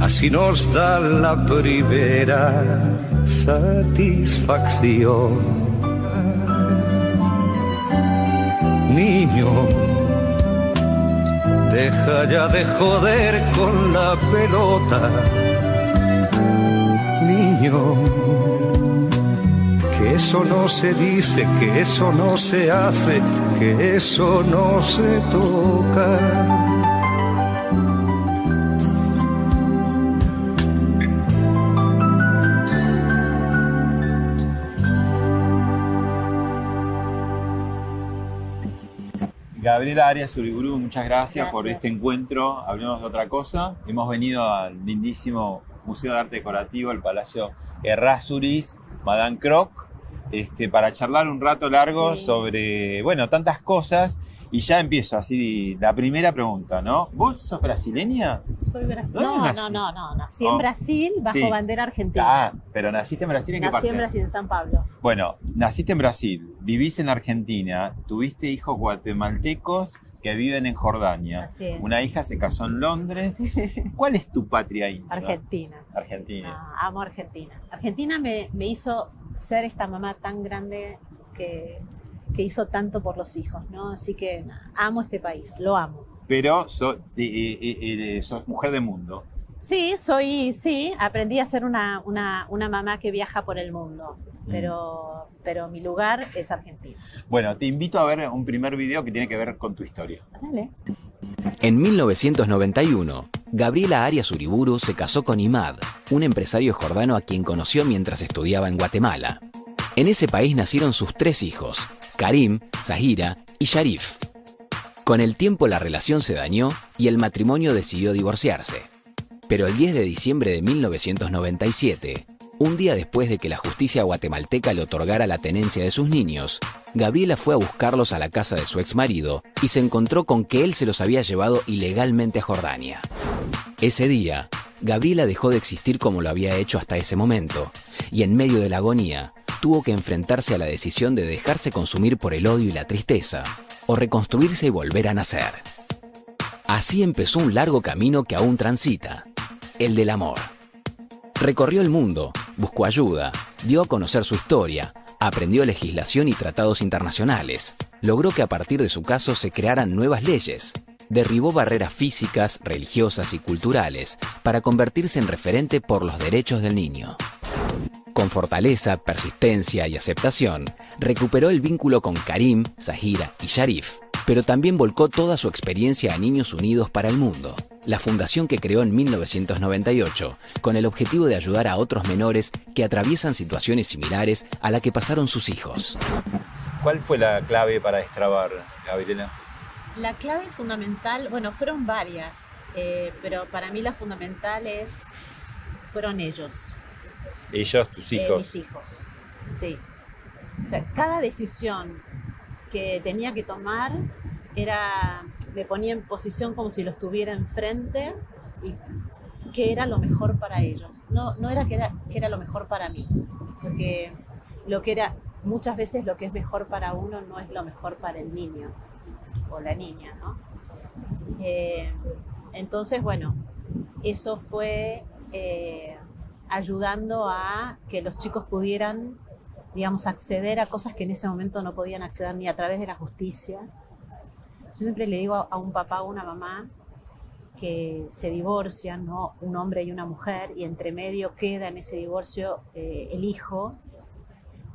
Así nos da la primera satisfacción. Niño, deja ya de joder con la pelota. Niño, que eso no se dice, que eso no se hace, que eso no se toca. Gabriela Arias Uriburu, muchas gracias, por este encuentro. Hablemos de otra cosa. Hemos venido al lindísimo Museo de Arte Decorativo, el Palacio Errázuriz, Madame Croc, este, para charlar un rato largo Sí. sobre, bueno, tantas cosas. Y ya empiezo así, la primera pregunta, ¿no? ¿Vos sos brasileña? Soy brasileña. ¿Dónde No, nací? no, no, no. Nací Oh. en Brasil bajo Sí. bandera argentina. Ah, pero naciste en Brasil, ¿en qué Nací parte? en Brasil, en San Pablo. Bueno, naciste en Brasil, vivís en Argentina, tuviste hijos guatemaltecos que viven en Jordania. Así es. Una hija se casó en Londres. ¿Cuál es tu patria íntima? Argentina. Argentina. Ah, amo Argentina. Argentina me, me hizo ser esta mamá tan grande que, que hizo tanto por los hijos, ¿no? Así que nada, amo este país, lo amo. Pero so- eh, eh, eh, sos mujer de mundo. Sí, soy, sí, aprendí a ser una, una, una mamá que viaja por el mundo, Mm. pero, pero mi lugar es Argentina. Bueno, te invito a ver un primer video que tiene que ver con tu historia. Dale. En 1991, Gabriela Arias Uriburu se casó con Imad, un empresario jordano a quien conoció mientras estudiaba en Guatemala. En ese país nacieron sus tres hijos, Karim, Zahira y Sharif. Con el tiempo la relación se dañó y el matrimonio decidió divorciarse. Pero el 10 de diciembre de 1997, un día después de que la justicia guatemalteca le otorgara la tenencia de sus niños, Gabriela fue a buscarlos a la casa de su exmarido y se encontró con que él se los había llevado ilegalmente a Jordania. Ese día, Gabriela dejó de existir como lo había hecho hasta ese momento, y en medio de la agonía, tuvo que enfrentarse a la decisión de dejarse consumir por el odio y la tristeza, o reconstruirse y volver a nacer. Así empezó un largo camino que aún transita, el del amor. Recorrió el mundo, buscó ayuda, dio a conocer su historia, aprendió legislación y tratados internacionales, logró que a partir de su caso se crearan nuevas leyes, derribó barreras físicas, religiosas y culturales para convertirse en referente por los derechos del niño. Con fortaleza, persistencia y aceptación, recuperó el vínculo con Karim, Zahira y Sharif, pero también volcó toda su experiencia a Niños Unidos para el Mundo, la fundación que creó en 1998 con el objetivo de ayudar a otros menores que atraviesan situaciones similares a la que pasaron sus hijos. ¿Cuál fue la clave para destrabar, Gabriela? La clave fundamental, bueno, fueron varias, eh, pero para mí la fundamental es, fueron ellos, Ellos, tus eh, hijos. mis hijos. Sí. O sea, cada decisión que tenía que tomar era, me ponía en posición como si los tuviera enfrente y que era lo mejor para ellos. No, no era, que era que era lo mejor para mí, porque lo que era, muchas veces lo que es mejor para uno no es lo mejor para el niño o la niña, ¿no? Eh, entonces, bueno, eso fue eh, ayudando a que los chicos pudieran, digamos, acceder a cosas que en ese momento no podían acceder ni a través de la justicia. Yo siempre le digo a, un papá o una mamá que se divorcian, ¿no? un hombre y una mujer, y entre medio queda en ese divorcio eh, el hijo.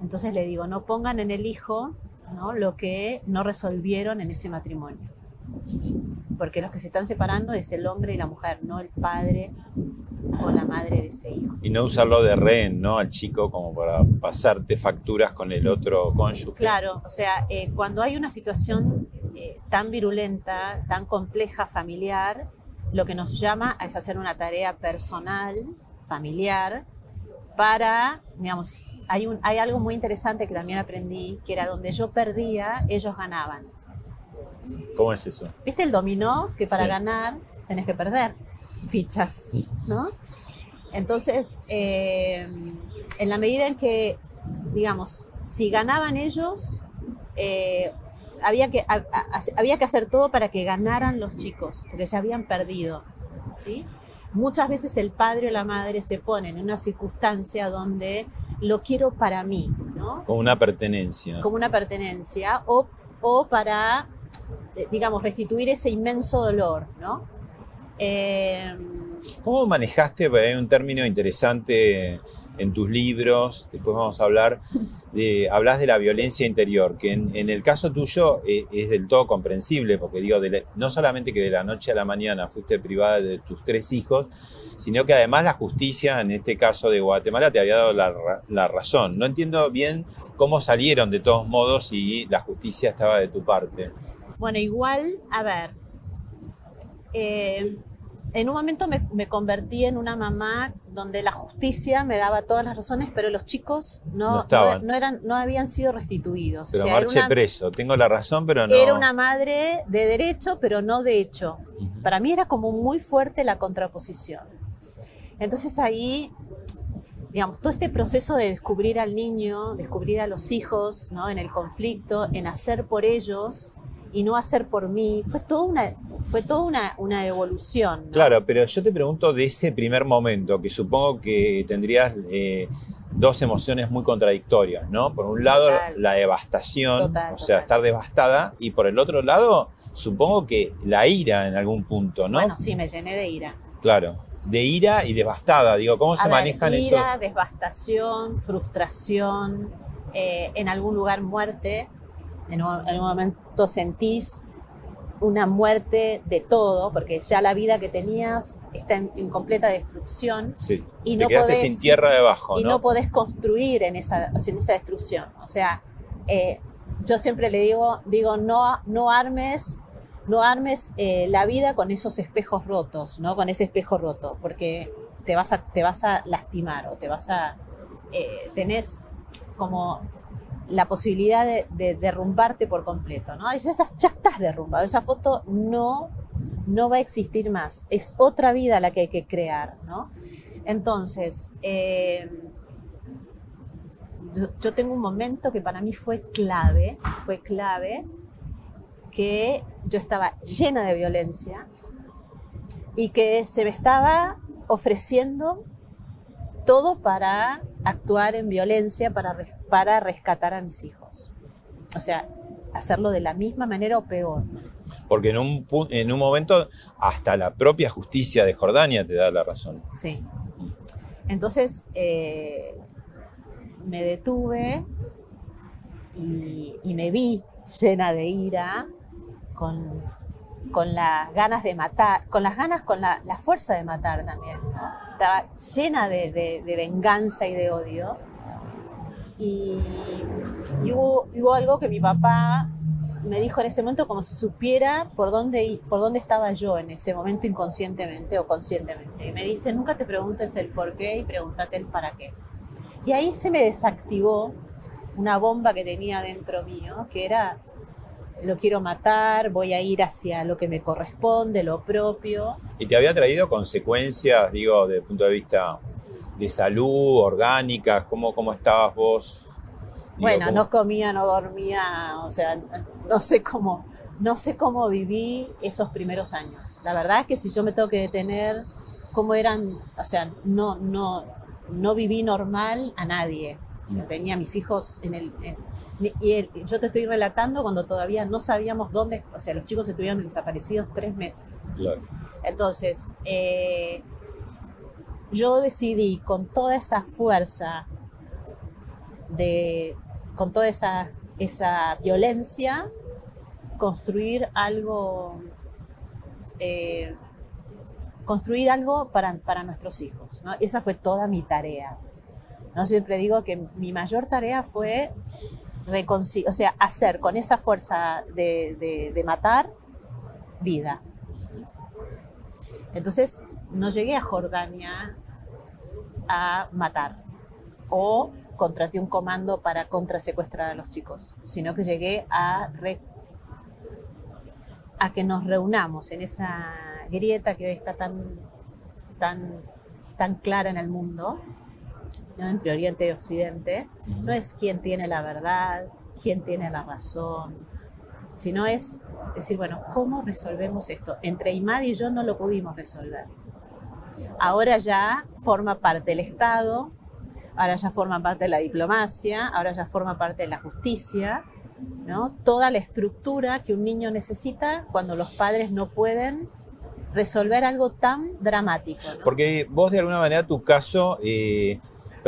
Entonces le digo, no pongan en el hijo ¿no? lo que no resolvieron en ese matrimonio. Porque los que se están separando es el hombre y la mujer, no el padre o la madre de ese hijo. Y no usarlo de rehén, ¿no? Al chico como para pasarte facturas con el otro cónyuge. Claro, o sea, eh, cuando hay una situación eh, tan virulenta, tan compleja, familiar, lo que nos llama es hacer una tarea personal, familiar, para, digamos, hay, un, hay algo muy interesante que también aprendí, que era donde yo perdía, ellos ganaban. ¿Cómo es eso? ¿Viste el dominó? Que para Sí. ganar tenés que perder fichas, ¿no? Entonces, eh, en la medida en que, digamos, si ganaban ellos, eh, había, que, ha- ha- había que hacer todo para que ganaran los chicos, porque ya habían perdido, ¿sí? Muchas veces el padre o la madre se ponen en una circunstancia donde lo quiero para mí, ¿no? Como una pertenencia. como una pertenencia o, o para, digamos, restituir ese inmenso dolor, ¿no? Eh, ¿Cómo manejaste? Hay un término interesante en tus libros, después vamos a hablar, hablas de la violencia interior, que en, el caso tuyo eh, es del todo comprensible, porque digo, no solamente que de la noche a la mañana fuiste privada de tus tres hijos, sino que además la justicia, en este caso de Guatemala, te había dado la, la razón. No entiendo bien cómo salieron de todos modos y la justicia estaba de tu parte. Bueno, igual, a ver, eh, en un momento me, me convertí en una mamá donde la justicia me daba todas las razones, pero los chicos no, No estaban. no eran, no habían sido restituidos. O Pero sea, era marche una- preso, tengo la razón, pero no. Era una madre de derecho, pero no de hecho. Para mí era como muy fuerte la contraposición. Entonces ahí, digamos, todo este proceso de descubrir al niño, descubrir a los hijos, ¿no? En el conflicto, en hacer por ellos y no hacer por mí, fue toda una, fue toda una, una evolución. ¿no? Claro, pero yo te pregunto de ese primer momento, que supongo que tendrías eh, dos emociones muy contradictorias, ¿no? Por un lado, Total. la devastación, Total, o sea, total. estar devastada, y por el otro lado, supongo que la ira en algún punto, ¿no? Bueno, sí, me llené de ira. Claro, de ira y devastada, digo, ¿cómo A se ver, manejan eso? ira, devastación, frustración, eh, en algún lugar muerte. En un, en un momento sentís una muerte de todo, porque ya la vida que tenías está en, en completa destrucción Sí, y te no quedaste podés- sin tierra debajo, y ¿no? no podés construir en esa, en esa destrucción. O sea, eh, yo siempre le digo, digo, no, no armes, no armes eh, la vida con esos espejos rotos, ¿no? Con ese espejo roto, porque te vas a, te vas a lastimar o te vas a, eh, tenés como la posibilidad de, de derrumbarte por completo, ¿no? Ya, estás- derrumbado, esa foto no, no va a existir más, es otra vida la que hay que crear, ¿no? Entonces, eh, yo tengo un momento que para mí fue clave, fue clave, que yo estaba llena de violencia y que se me estaba ofreciendo todo para actuar en violencia, para, para rescatar a mis hijos. O sea, hacerlo de la misma manera o peor. Porque en un, en un momento hasta la propia justicia de Jordania te da la razón. Sí. Entonces eh, me detuve y, y me vi llena de ira, con, con las ganas de matar, con las ganas, con la, fuerza de matar también. ¿no? Estaba llena de, venganza y de odio. Y, y hubo, algo que mi papá me dijo en ese momento como si supiera por dónde, por dónde estaba yo en ese momento inconscientemente o conscientemente. Y me dice, nunca te preguntes el por qué y pregúntate el para qué. Y ahí se me desactivó una bomba que tenía dentro mío, que era, lo quiero matar, voy a ir hacia lo que me corresponde, lo propio. ¿Y te había traído consecuencias, digo, desde el punto de vista de salud, orgánicas? ¿Cómo, cómo estabas vos? Digo, Bueno, ¿cómo- no comía, no dormía, o sea, no sé cómo, no sé cómo viví esos primeros años. La verdad es que si yo me tengo que detener, cómo eran, o sea, no, no, no viví normal a nadie. O sea, Mm. tenía a mis hijos en el, en- y yo te estoy relatando cuando todavía no sabíamos dónde, o sea, los chicos estuvieron desaparecidos tres meses. Claro. Entonces, eh, yo decidí con toda esa fuerza, de, con toda esa, esa violencia, construir algo, eh, construir algo para, para nuestros hijos. ¿no? Esa fue toda mi tarea. ¿no? Siempre digo que mi mayor tarea fue o sea, hacer con esa fuerza de, de, matar vida. Entonces, no llegué a Jordania a matar o contraté un comando para contrasecuestrar a los chicos, sino que llegué a, a que nos reunamos en esa grieta que hoy está tan, tan, tan clara en el mundo, entre Oriente y Occidente. No es quién tiene la verdad, quién tiene la razón, sino es decir, bueno, ¿cómo resolvemos esto? Entre Imad y yo no lo pudimos resolver. Ahora ya forma parte del Estado, ahora ya forma parte de la diplomacia, ahora ya forma parte de la justicia, ¿no? Toda la estructura que un niño necesita cuando los padres no pueden resolver algo tan dramático. Porque vos de alguna manera tu caso eh,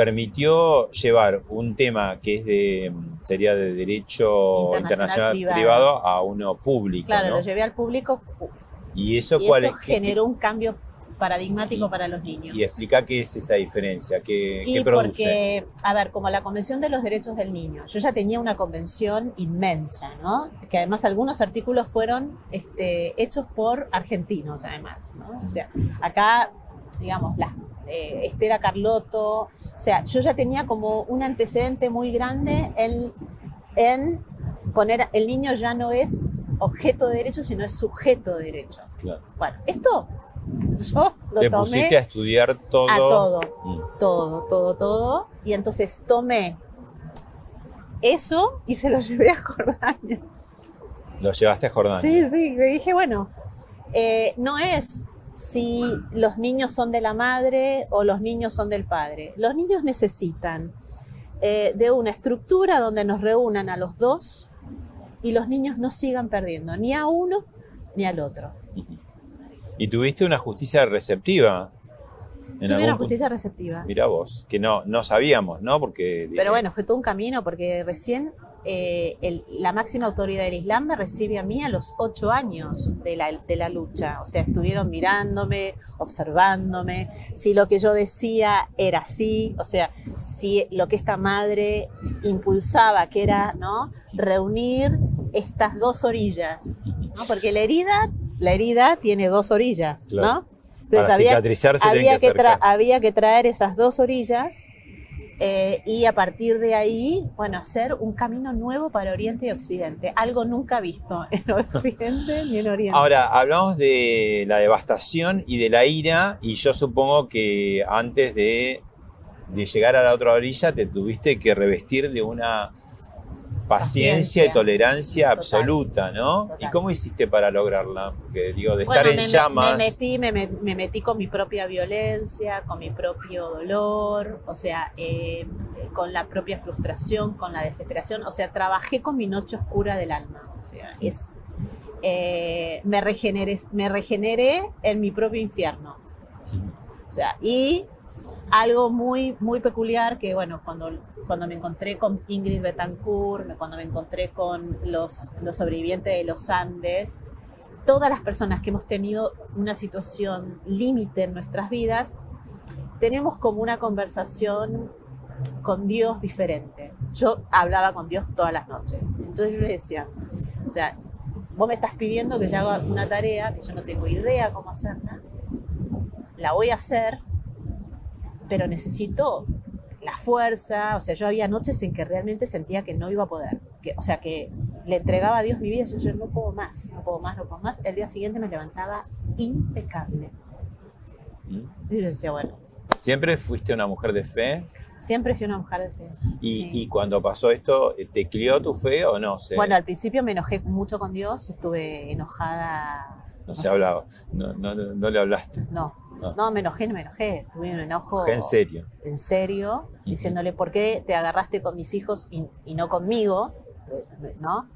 permitió llevar un tema que es de sería de derecho internacional, privado. a uno público. Claro, lo llevé al público. Y eso, cuál eso generó un cambio paradigmático para los niños. Y explica qué es esa diferencia, qué, y produce. Porque, a ver, como la Convención de los Derechos del Niño, yo ya tenía una convención inmensa, ¿no? Que además algunos artículos fueron este, hechos por argentinos, además, ¿no? O sea, acá, digamos, la, eh, Estela Carlotto, sea, yo ya tenía como un antecedente muy grande en, en poner, el niño ya no es objeto de derecho, sino es sujeto de derecho. Claro. Bueno, esto yo lo Te tomé pusiste a estudiar todo. a todo, Mm. todo, todo, todo. Y entonces tomé eso y se lo llevé a Jordania. Lo llevaste a Jordania. Sí, sí, le dije, bueno, eh, no es si los niños son de la madre o los niños son del padre. Los niños necesitan eh, de una estructura donde nos reúnan a los dos y los niños no sigan perdiendo ni a uno ni al otro. Y tuviste una justicia receptiva. Tuve una punto. justicia receptiva. Mirá vos, que no, no sabíamos, ¿no? Porque. Pero bueno, fue todo un camino porque recién eh, el- la máxima autoridad del Islam me recibe a mí a los ocho años de la, de la lucha. O sea, estuvieron mirándome, observándome, si lo que yo decía era así, o sea, si lo que esta madre impulsaba, que era ¿no? reunir estas dos orillas, ¿no? porque la herida, la herida tiene dos orillas, Claro. ¿no? Para había, que que acercar. había que traer esas dos orillas eh, y a partir de ahí, bueno, hacer un camino nuevo para Oriente y Occidente, algo nunca visto en Occidente ni en Oriente. Ahora, hablamos de la devastación y de la ira, y yo supongo que antes de, de llegar a la otra orilla te tuviste que revestir de una paciencia, y tolerancia Total. absoluta, ¿no? Total. ¿Y cómo hiciste para lograrla? Porque digo, de Bueno, estar en me, llamas. Me metí, me, me- me metí con mi propia violencia, con mi propio dolor, o sea, eh, con la propia frustración, con la desesperación. O sea, trabajé con mi noche oscura del alma. O sea, es, eh, me, regeneré, me regeneré en mi propio infierno. O sea, y algo muy, muy peculiar que, bueno, cuando, cuando me encontré con Ingrid Betancourt, cuando me encontré con los, los sobrevivientes de los Andes, todas las personas que hemos tenido una situación límite en nuestras vidas, tenemos como una conversación con Dios diferente. Yo hablaba con Dios todas las noches. Entonces yo le decía, o sea, vos me estás pidiendo que yo haga una tarea que yo no tengo idea cómo hacerla, la voy a hacer, pero necesito la fuerza, o sea, yo había noches en que realmente sentía que no iba a poder, que, o sea, que le entregaba a Dios mi vida, yo, yo no puedo más, no puedo más, no puedo más, el día siguiente me levantaba impecable. ¿Mm? Y yo decía, bueno, Siempre fuiste una mujer de fe. siempre fui una mujer de fe. Y, Sí. y cuando pasó esto, ¿te crió tu fe o no? Se, Bueno, al principio me enojé mucho con Dios, estuve enojada. no se hablaba. No, no, no, no le hablaste. No, No. no, me enojé, no me enojé. Tuve un enojo En serio. en serio, diciéndole por qué te agarraste con mis hijos y, y no conmigo, ¿no?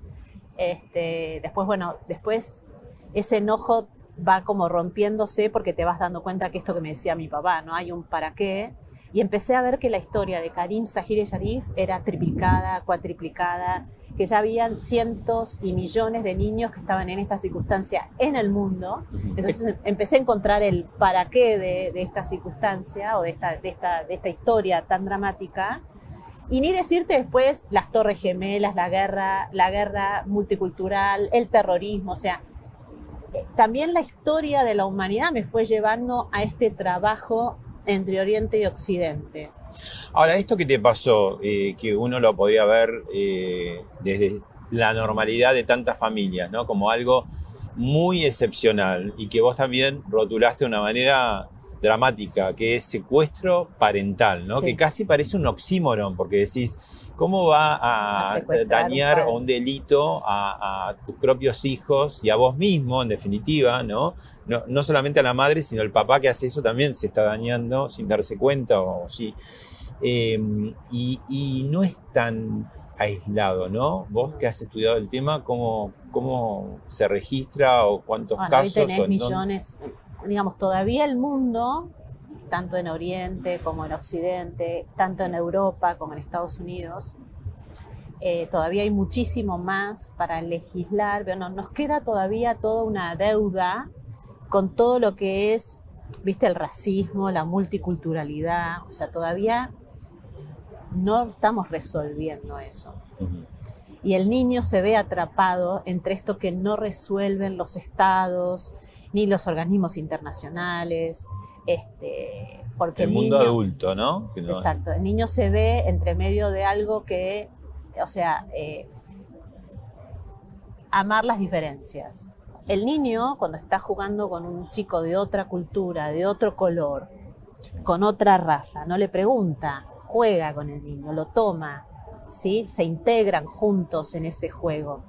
Este, después, bueno, después ese enojo va como rompiéndose porque te vas dando cuenta que esto que me decía mi papá, ¿no? Hay un para qué y empecé a ver que la historia de Karim Sahir Sharif era triplicada, cuatriplicada, que ya habían cientos y millones de niños que estaban en esta circunstancia en el mundo. Entonces empecé a encontrar el para qué de, esta circunstancia o de esta, de, esta, de esta historia tan dramática. Y ni decirte después las torres gemelas, la guerra, la guerra multicultural, el terrorismo, o sea, eh, también la historia de la humanidad me fue llevando a este trabajo entre Oriente y Occidente. Ahora, esto que te pasó, eh, que uno lo podría ver eh, desde la normalidad de tantas familias, ¿no? Como algo muy excepcional y que vos también rotulaste de una manera dramática, que es secuestro parental, ¿no? Que casi parece un oxímoron, porque decís, ¿Cómo va a, dañar un delito a, tus propios hijos y a vos mismo, en definitiva, ¿no? ¿no? solamente a la madre, sino el papá que hace eso también se está dañando sin darse cuenta o sí. Em, y, no es tan aislado, ¿no? Vos que has estudiado el tema, ¿cómo, cómo se registra o cuántos casos? Hoy tenés millones, digamos, todavía el mundo tanto en Oriente como en Occidente, tanto en Europa como en Estados Unidos. Eh, todavía hay muchísimo más para legislar, pero nos queda todavía toda una deuda con todo lo que es, viste, el racismo, la multiculturalidad, o sea, todavía no estamos resolviendo eso. Y el niño se ve atrapado entre esto que no resuelven los estados ni los organismos internacionales, este, porque el, mundo adulto, ¿no? Exacto, el niño se ve entre medio de algo que, o sea, eh, amar las diferencias. El niño, cuando está jugando con un chico de otra cultura, de otro color, con otra raza, no le pregunta, juega con el niño, lo toma, ¿sí? se integran juntos en ese juego.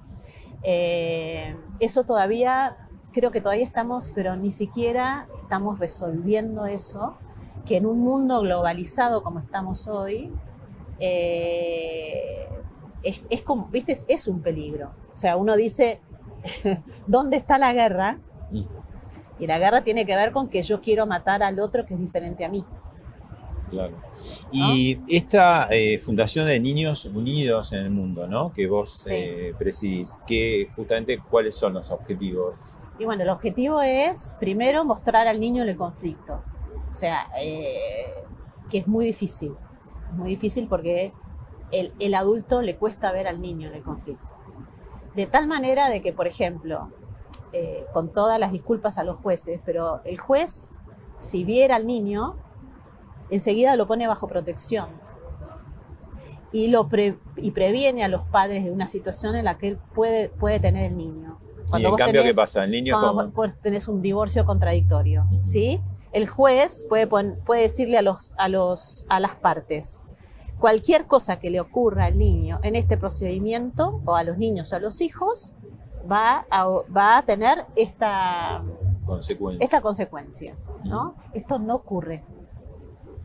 Eh, eso todavía creo que todavía estamos, pero ni siquiera estamos resolviendo eso, que en un mundo globalizado como estamos hoy, eh, es, como, ¿viste? Es, un peligro. O sea, uno dice, ¿dónde está la guerra? Mm. Y la guerra tiene que ver con que yo quiero matar al otro que es diferente a mí. Claro. Y esta eh, Fundación de Niños Unidos en el Mundo, ¿no? Que vos eh, presidís, que justamente cuáles son los objetivos y bueno, el objetivo es primero mostrar al niño en el conflicto. O sea, eh, que es muy difícil. Es muy difícil porque el, adulto le cuesta ver al niño en el conflicto. De tal manera de que, por ejemplo, eh, con todas las disculpas a los jueces, pero el juez, si viera al niño, enseguida lo pone bajo protección y, lo y previene a los padres de una situación en la que él puede, puede tener el niño. Cuando ¿Y en cambio qué pasa? ¿El niño cuando vos tenés un divorcio contradictorio, ¿sí? El juez puede, puede decirle a, los, a, los, a las partes, cualquier cosa que le ocurra al niño en este procedimiento, o a los niños o a los hijos, va a, va a tener esta consecuencia, esta consecuencia ¿no? Esto no ocurre.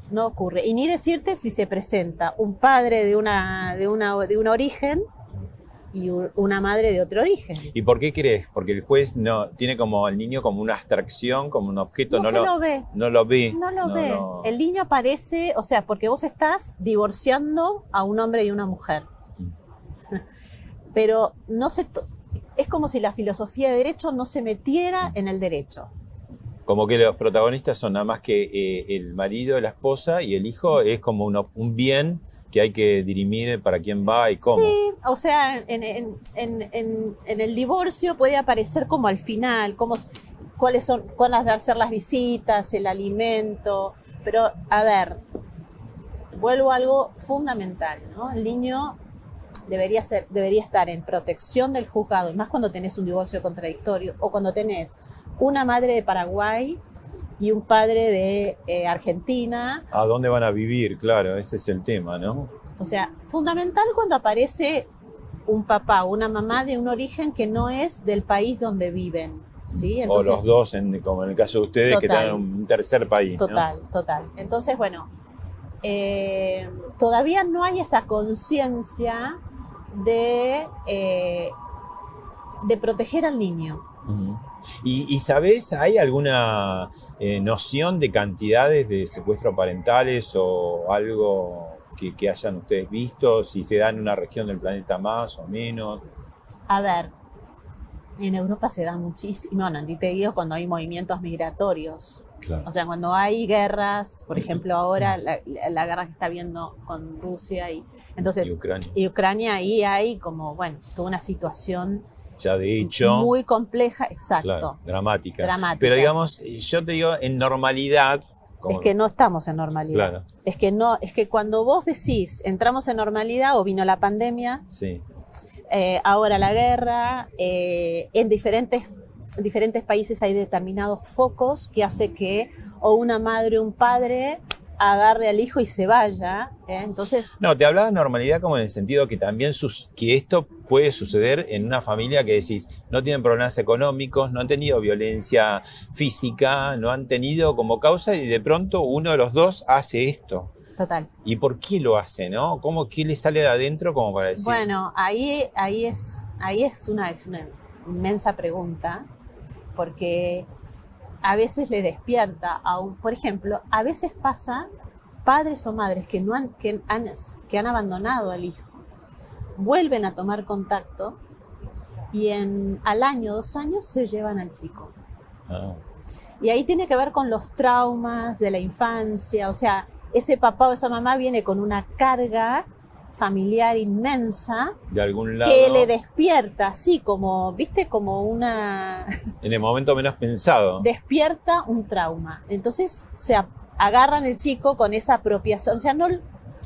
No ocurre. Y ni decirte si se presenta un padre de, una, de, una, de un origen y una madre de otro origen. ¿Y por qué crees? Porque el juez no tiene como al niño como una abstracción, como un objeto, no, lo, ve. No lo ve. No lo ve. El niño aparece, o sea, porque vos estás divorciando a un hombre y una mujer. Mm. Pero no se es como si la filosofía de derecho no se metiera mm. en el derecho. Como que los protagonistas son nada más que eh, el marido, la esposa y el hijo es como un bien que hay que dirimir para quién va y cómo. Sí, o sea, en, el divorcio puede aparecer como al final, como, cuáles son, cuáles van a ser las visitas, el alimento, pero a ver, vuelvo a algo fundamental, ¿no? El niño debería, ser, debería estar en protección del juzgado, más cuando tenés un divorcio contradictorio o cuando tenés una madre de Paraguay y un padre de eh, Argentina. ¿A dónde van a vivir? Claro, ese es el tema, ¿no? O sea, fundamental cuando aparece un papá o una mamá de un origen que no es del país donde viven. ¿sí? o los dos, como en el caso de ustedes, que están en un tercer país. Total, total. Entonces, bueno, eh, todavía no hay esa conciencia de, eh, de proteger al niño. ¿Y, y sabés, hay alguna eh, noción de cantidades de secuestros parentales o algo que, que hayan ustedes visto? Si se da en una región del planeta más o menos. A ver, en Europa se da muchísimo, bueno, ni te digo cuando hay movimientos migratorios. Claro. O sea, cuando hay guerras, por ejemplo, ahora la, la- la guerra que está viendo con Rusia y entonces Y Ucrania. y Ucrania ahí hay como, bueno, toda una situación Ya de hecho, muy compleja, exacto. claro, dramática. Dramática. Pero digamos, yo te digo, en normalidad. como- Es que no estamos en normalidad. Claro, Es que no, es que cuando vos decís entramos en normalidad o vino la pandemia, sí. eh, ahora la guerra, eh, en diferentes, en diferentes países hay determinados focos que hace que o una madre o un padre agarre al hijo y se vaya. ¿eh? Entonces, No, te hablaba de normalidad como en el sentido que también sus- que esto puede suceder en una familia que decís, no tienen problemas económicos, no han tenido violencia física, no han tenido como causa y de pronto uno de los dos hace esto. total. ¿Y por qué lo hace, no? ¿Cómo qué le sale de adentro como para decir? Bueno, ahí, ahí, es, ahí es, una, es una inmensa pregunta, porque a veces le despierta a un, por ejemplo, a veces pasa padres o madres que, no han, que, han, que han abandonado al hijo, vuelven a tomar contacto y en, al año, dos años se llevan al chico. Ah, Y ahí tiene que ver con los traumas de la infancia, o sea, ese papá o esa mamá viene con una carga familiar inmensa de algún lado, que le despierta, así como, viste, como una... en el momento menos pensado. despierta un trauma. Entonces se agarran el chico con esa apropiación, o sea, no...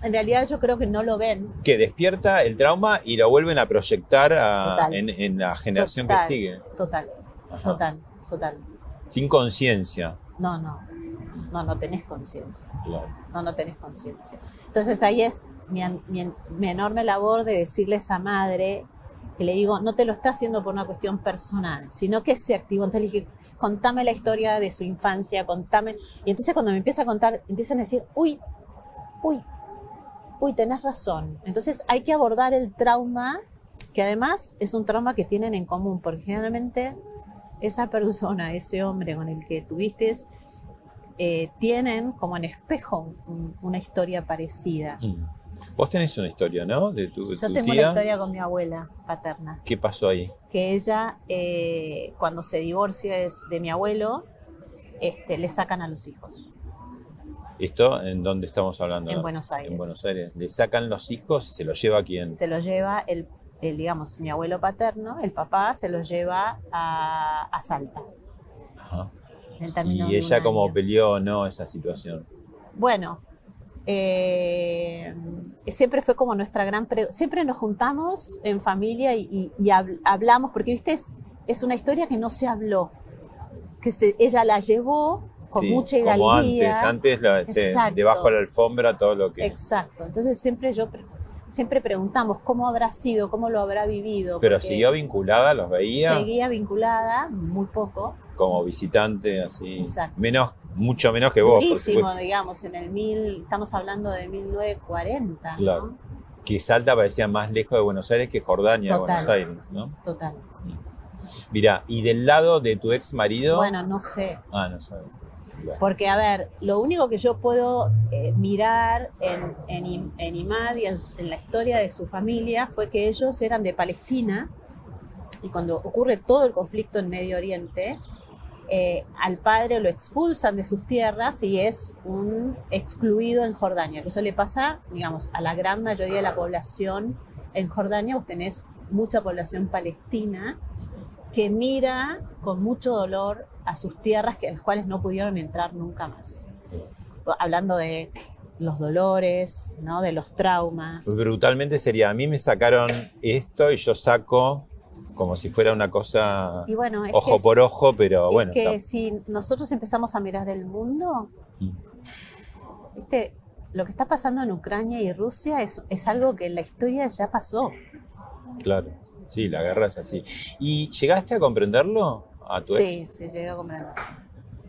En realidad yo creo que no lo ven. que despierta el trauma y lo vuelven a proyectar a- en, en la generación Total. que sigue. Total, Ajá. total, total. Sin conciencia. No, no, no, no tenés conciencia. Claro. no, no tenés conciencia. Entonces ahí es mi, mi- mi enorme labor de decirle a esa madre que le digo, no te lo está haciendo por una cuestión personal, sino que se activó. Entonces le dije, contame la historia de su infancia, contame. Y entonces cuando me empieza a contar, empiezan a decir, uy, uy, uy, tenés razón. Entonces hay que abordar el trauma, que además es un trauma que tienen en común, porque generalmente esa persona, ese hombre con el que tuviste, eh, tienen como en espejo un- una historia parecida. Mm. Vos tenés una historia, ¿no? De tu, Yo tu tengo tía. una historia con mi abuela paterna, ¿Qué pasó ahí? que ella, eh, cuando se divorcia de mi abuelo, este, le sacan a los hijos ¿Esto en dónde estamos hablando? en no? Buenos Aires. En Buenos Aires. Le sacan los hijos se los lleva a quién. Se lo lleva el, el, digamos, mi abuelo paterno, el papá, se los lleva a, a Salta. Ajá. Y ella como peleó no esa situación. Bueno, eh, siempre fue como nuestra gran... pre- siempre nos juntamos en familia y, y- y hab- hablamos, porque viste, es, es una historia que no se habló, que se- ella la llevó con Sí, mucha Como hidalguía. antes, antes la- se- debajo de la alfombra todo lo que... Exacto, entonces siempre yo... pre- Siempre preguntamos cómo habrá sido, cómo lo habrá vivido. Pero siguió vinculada, los veía Seguía vinculada, muy poco, como visitante, así. Exacto. Menos, mucho menos que vos, durísimo, digamos, en el mil, estamos hablando de 1940, ¿no? Claro. Que Salta parecía más lejos de Buenos Aires que Jordania de Total. Buenos Aires, ¿no? Total. Mira, y del lado de tu ex marido. Bueno, no sé, Ah, no sabes. Claro. porque a ver, lo único que yo puedo eh, mirar en, en, Im- en Imad y en, en la historia de su familia fue que ellos eran de Palestina y cuando ocurre todo el conflicto en Medio Oriente, eh, al padre lo expulsan de sus tierras y es un excluido en Jordania, que eso le pasa, digamos, a la gran mayoría de la población en Jordania, vos tenés mucha población palestina que mira con mucho dolor a sus tierras que, a las cuales no pudieron entrar nunca más. Hablando de los dolores, ¿no? de los traumas. Brutalmente sería, a mí me sacaron esto y yo saco como si fuera una cosa bueno, es ojo que es- por ojo, pero es bueno. que está- si nosotros empezamos a mirar el mundo, Mm. ¿viste? lo que está pasando en Ucrania y Rusia es, es algo que en la historia ya pasó. Claro. Sí, la guerra es así. ¿Y llegaste a comprenderlo a tu ex? Sí, llega a comprender.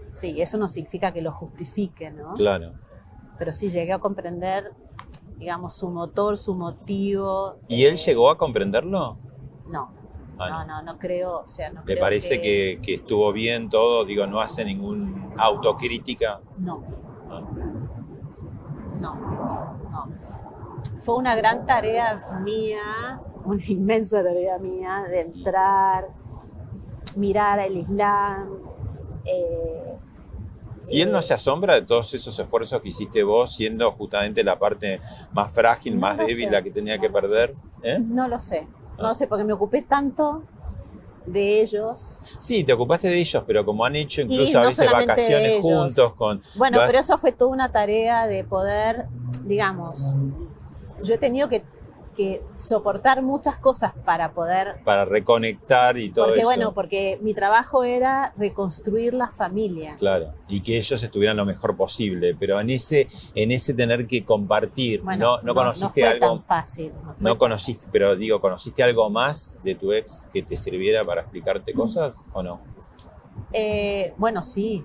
Sí, eso no significa que lo justifique, ¿no? Claro. Pero sí llegué a comprender, digamos, su motor, su motivo. ¿Y él eh, llegó a comprenderlo? No, no, no, no creo, o sea, no ¿Le creo parece que... que estuvo bien todo? Digo, no hace ningún autocrítica. No, Ah, no, no. Fue una gran tarea mía, una inmensa tarea mía de entrar, mirar el Islam. eh, ¿Y él no eh, se asombra de todos esos esfuerzos que hiciste vos, siendo justamente la parte más frágil, No más débil, sé, la que tenía no que perder? ¿Eh? No lo sé. No sé, porque me ocupé tanto de ellos. Sí, te ocupaste de ellos, pero como han hecho incluso no a veces vacaciones juntos con... Bueno, Vas- pero eso fue toda una tarea de poder, digamos, yo he tenido que, que soportar muchas cosas para poder, para reconectar y todo porque eso. bueno, porque mi trabajo era reconstruir la familia. Claro, y que ellos estuvieran lo mejor posible, pero en ese, en ese tener que compartir, Bueno, no, no conociste fue algo, tan fácil. No, fue no tan conociste, pero digo, ¿conociste algo más de tu ex que te sirviera para explicarte cosas o no? Eh, bueno, sí.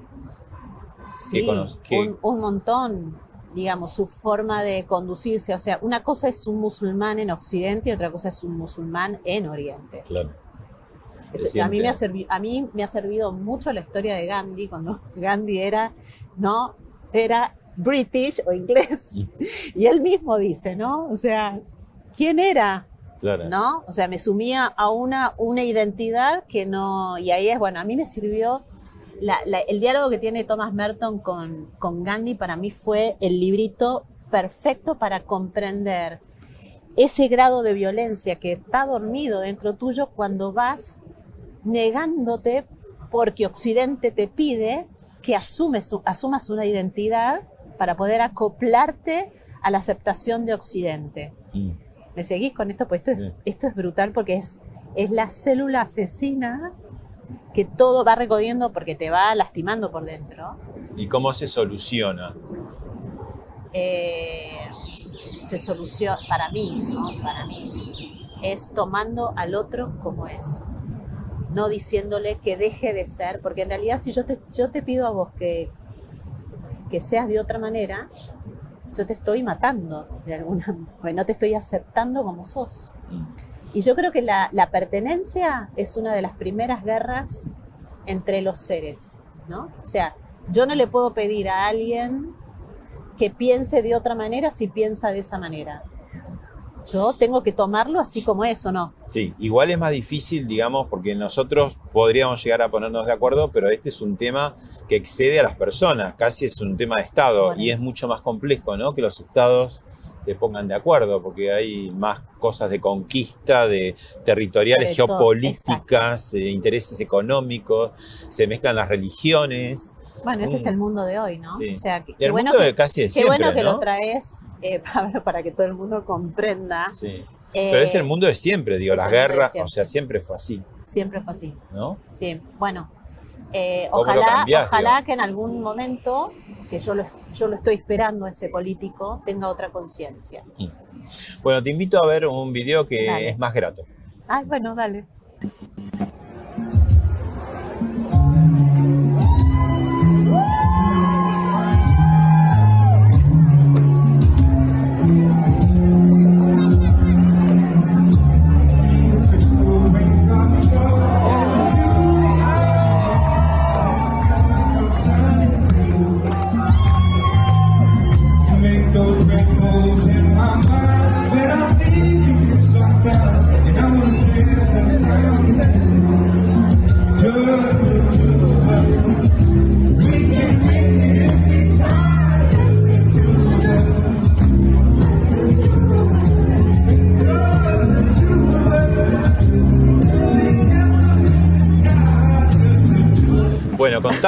Sí, cono- qué? un, un montón, digamos, su forma de conducirse. O sea, una cosa es un musulmán en Occidente y otra cosa es un musulmán en Oriente. Claro. A, mí me ha Reciente. servi- a mí me ha servido mucho la historia de Gandhi, cuando Gandhi era, ¿no? Era British o inglés. Mm. Y él mismo dice, ¿no? O sea, ¿quién era? Claro. ¿no? O sea, me sumía a una, una identidad que no... Y ahí es, bueno, a mí me sirvió... la- la- el diálogo que tiene Thomas Merton con, con Gandhi para mí fue el librito perfecto para comprender ese grado de violencia que está dormido dentro tuyo cuando vas negándote porque Occidente te pide que asumes, asumas una identidad para poder acoplarte a la aceptación de Occidente. Mm. ¿Me seguís con esto? Pues esto es, Sí. esto es brutal porque es, es la célula asesina que todo va recodiendo porque te va lastimando por dentro. ¿Y cómo se soluciona? Eh, se soluciona, para mí, ¿no? Para mí, es tomando al otro como es. No diciéndole que deje de ser, porque en realidad si yo te, yo te pido a vos que, que seas de otra manera, yo te estoy matando de alguna manera, no te estoy aceptando como sos. Mm. Y yo creo que la, la pertenencia es una de las primeras guerras entre los seres, ¿no? O sea, yo no le puedo pedir a alguien que piense de otra manera si piensa de esa manera. Yo tengo que tomarlo así como es o no. Sí, igual es más difícil, digamos, porque nosotros podríamos llegar a ponernos de acuerdo, pero este es un tema que excede a las personas, casi es un tema de Estado Bueno. y es mucho más complejo, ¿no? Que los estados se pongan de acuerdo, porque hay más cosas de conquista, de territoriales, De geopolíticas, de intereses económicos, se mezclan las religiones. Bueno, ese Mm. es el mundo de hoy, ¿no? Sí. O sea, que- qué el bueno mundo que, de casi de qué siempre, bueno que ¿no? lo traes, eh, Pablo, para que todo el mundo comprenda. Sí. Eh, Pero es el mundo de siempre, digo, las guerras, siempre. o sea, siempre fue así, Siempre fue así. ¿no? Sí, bueno, eh, ¿Cómo lo ojalá, ojalá que en algún momento, que yo lo, yo lo estoy esperando ese político, tenga otra conciencia. Bueno, te invito a ver un video que Dale. es más grato. Ay, bueno, dale.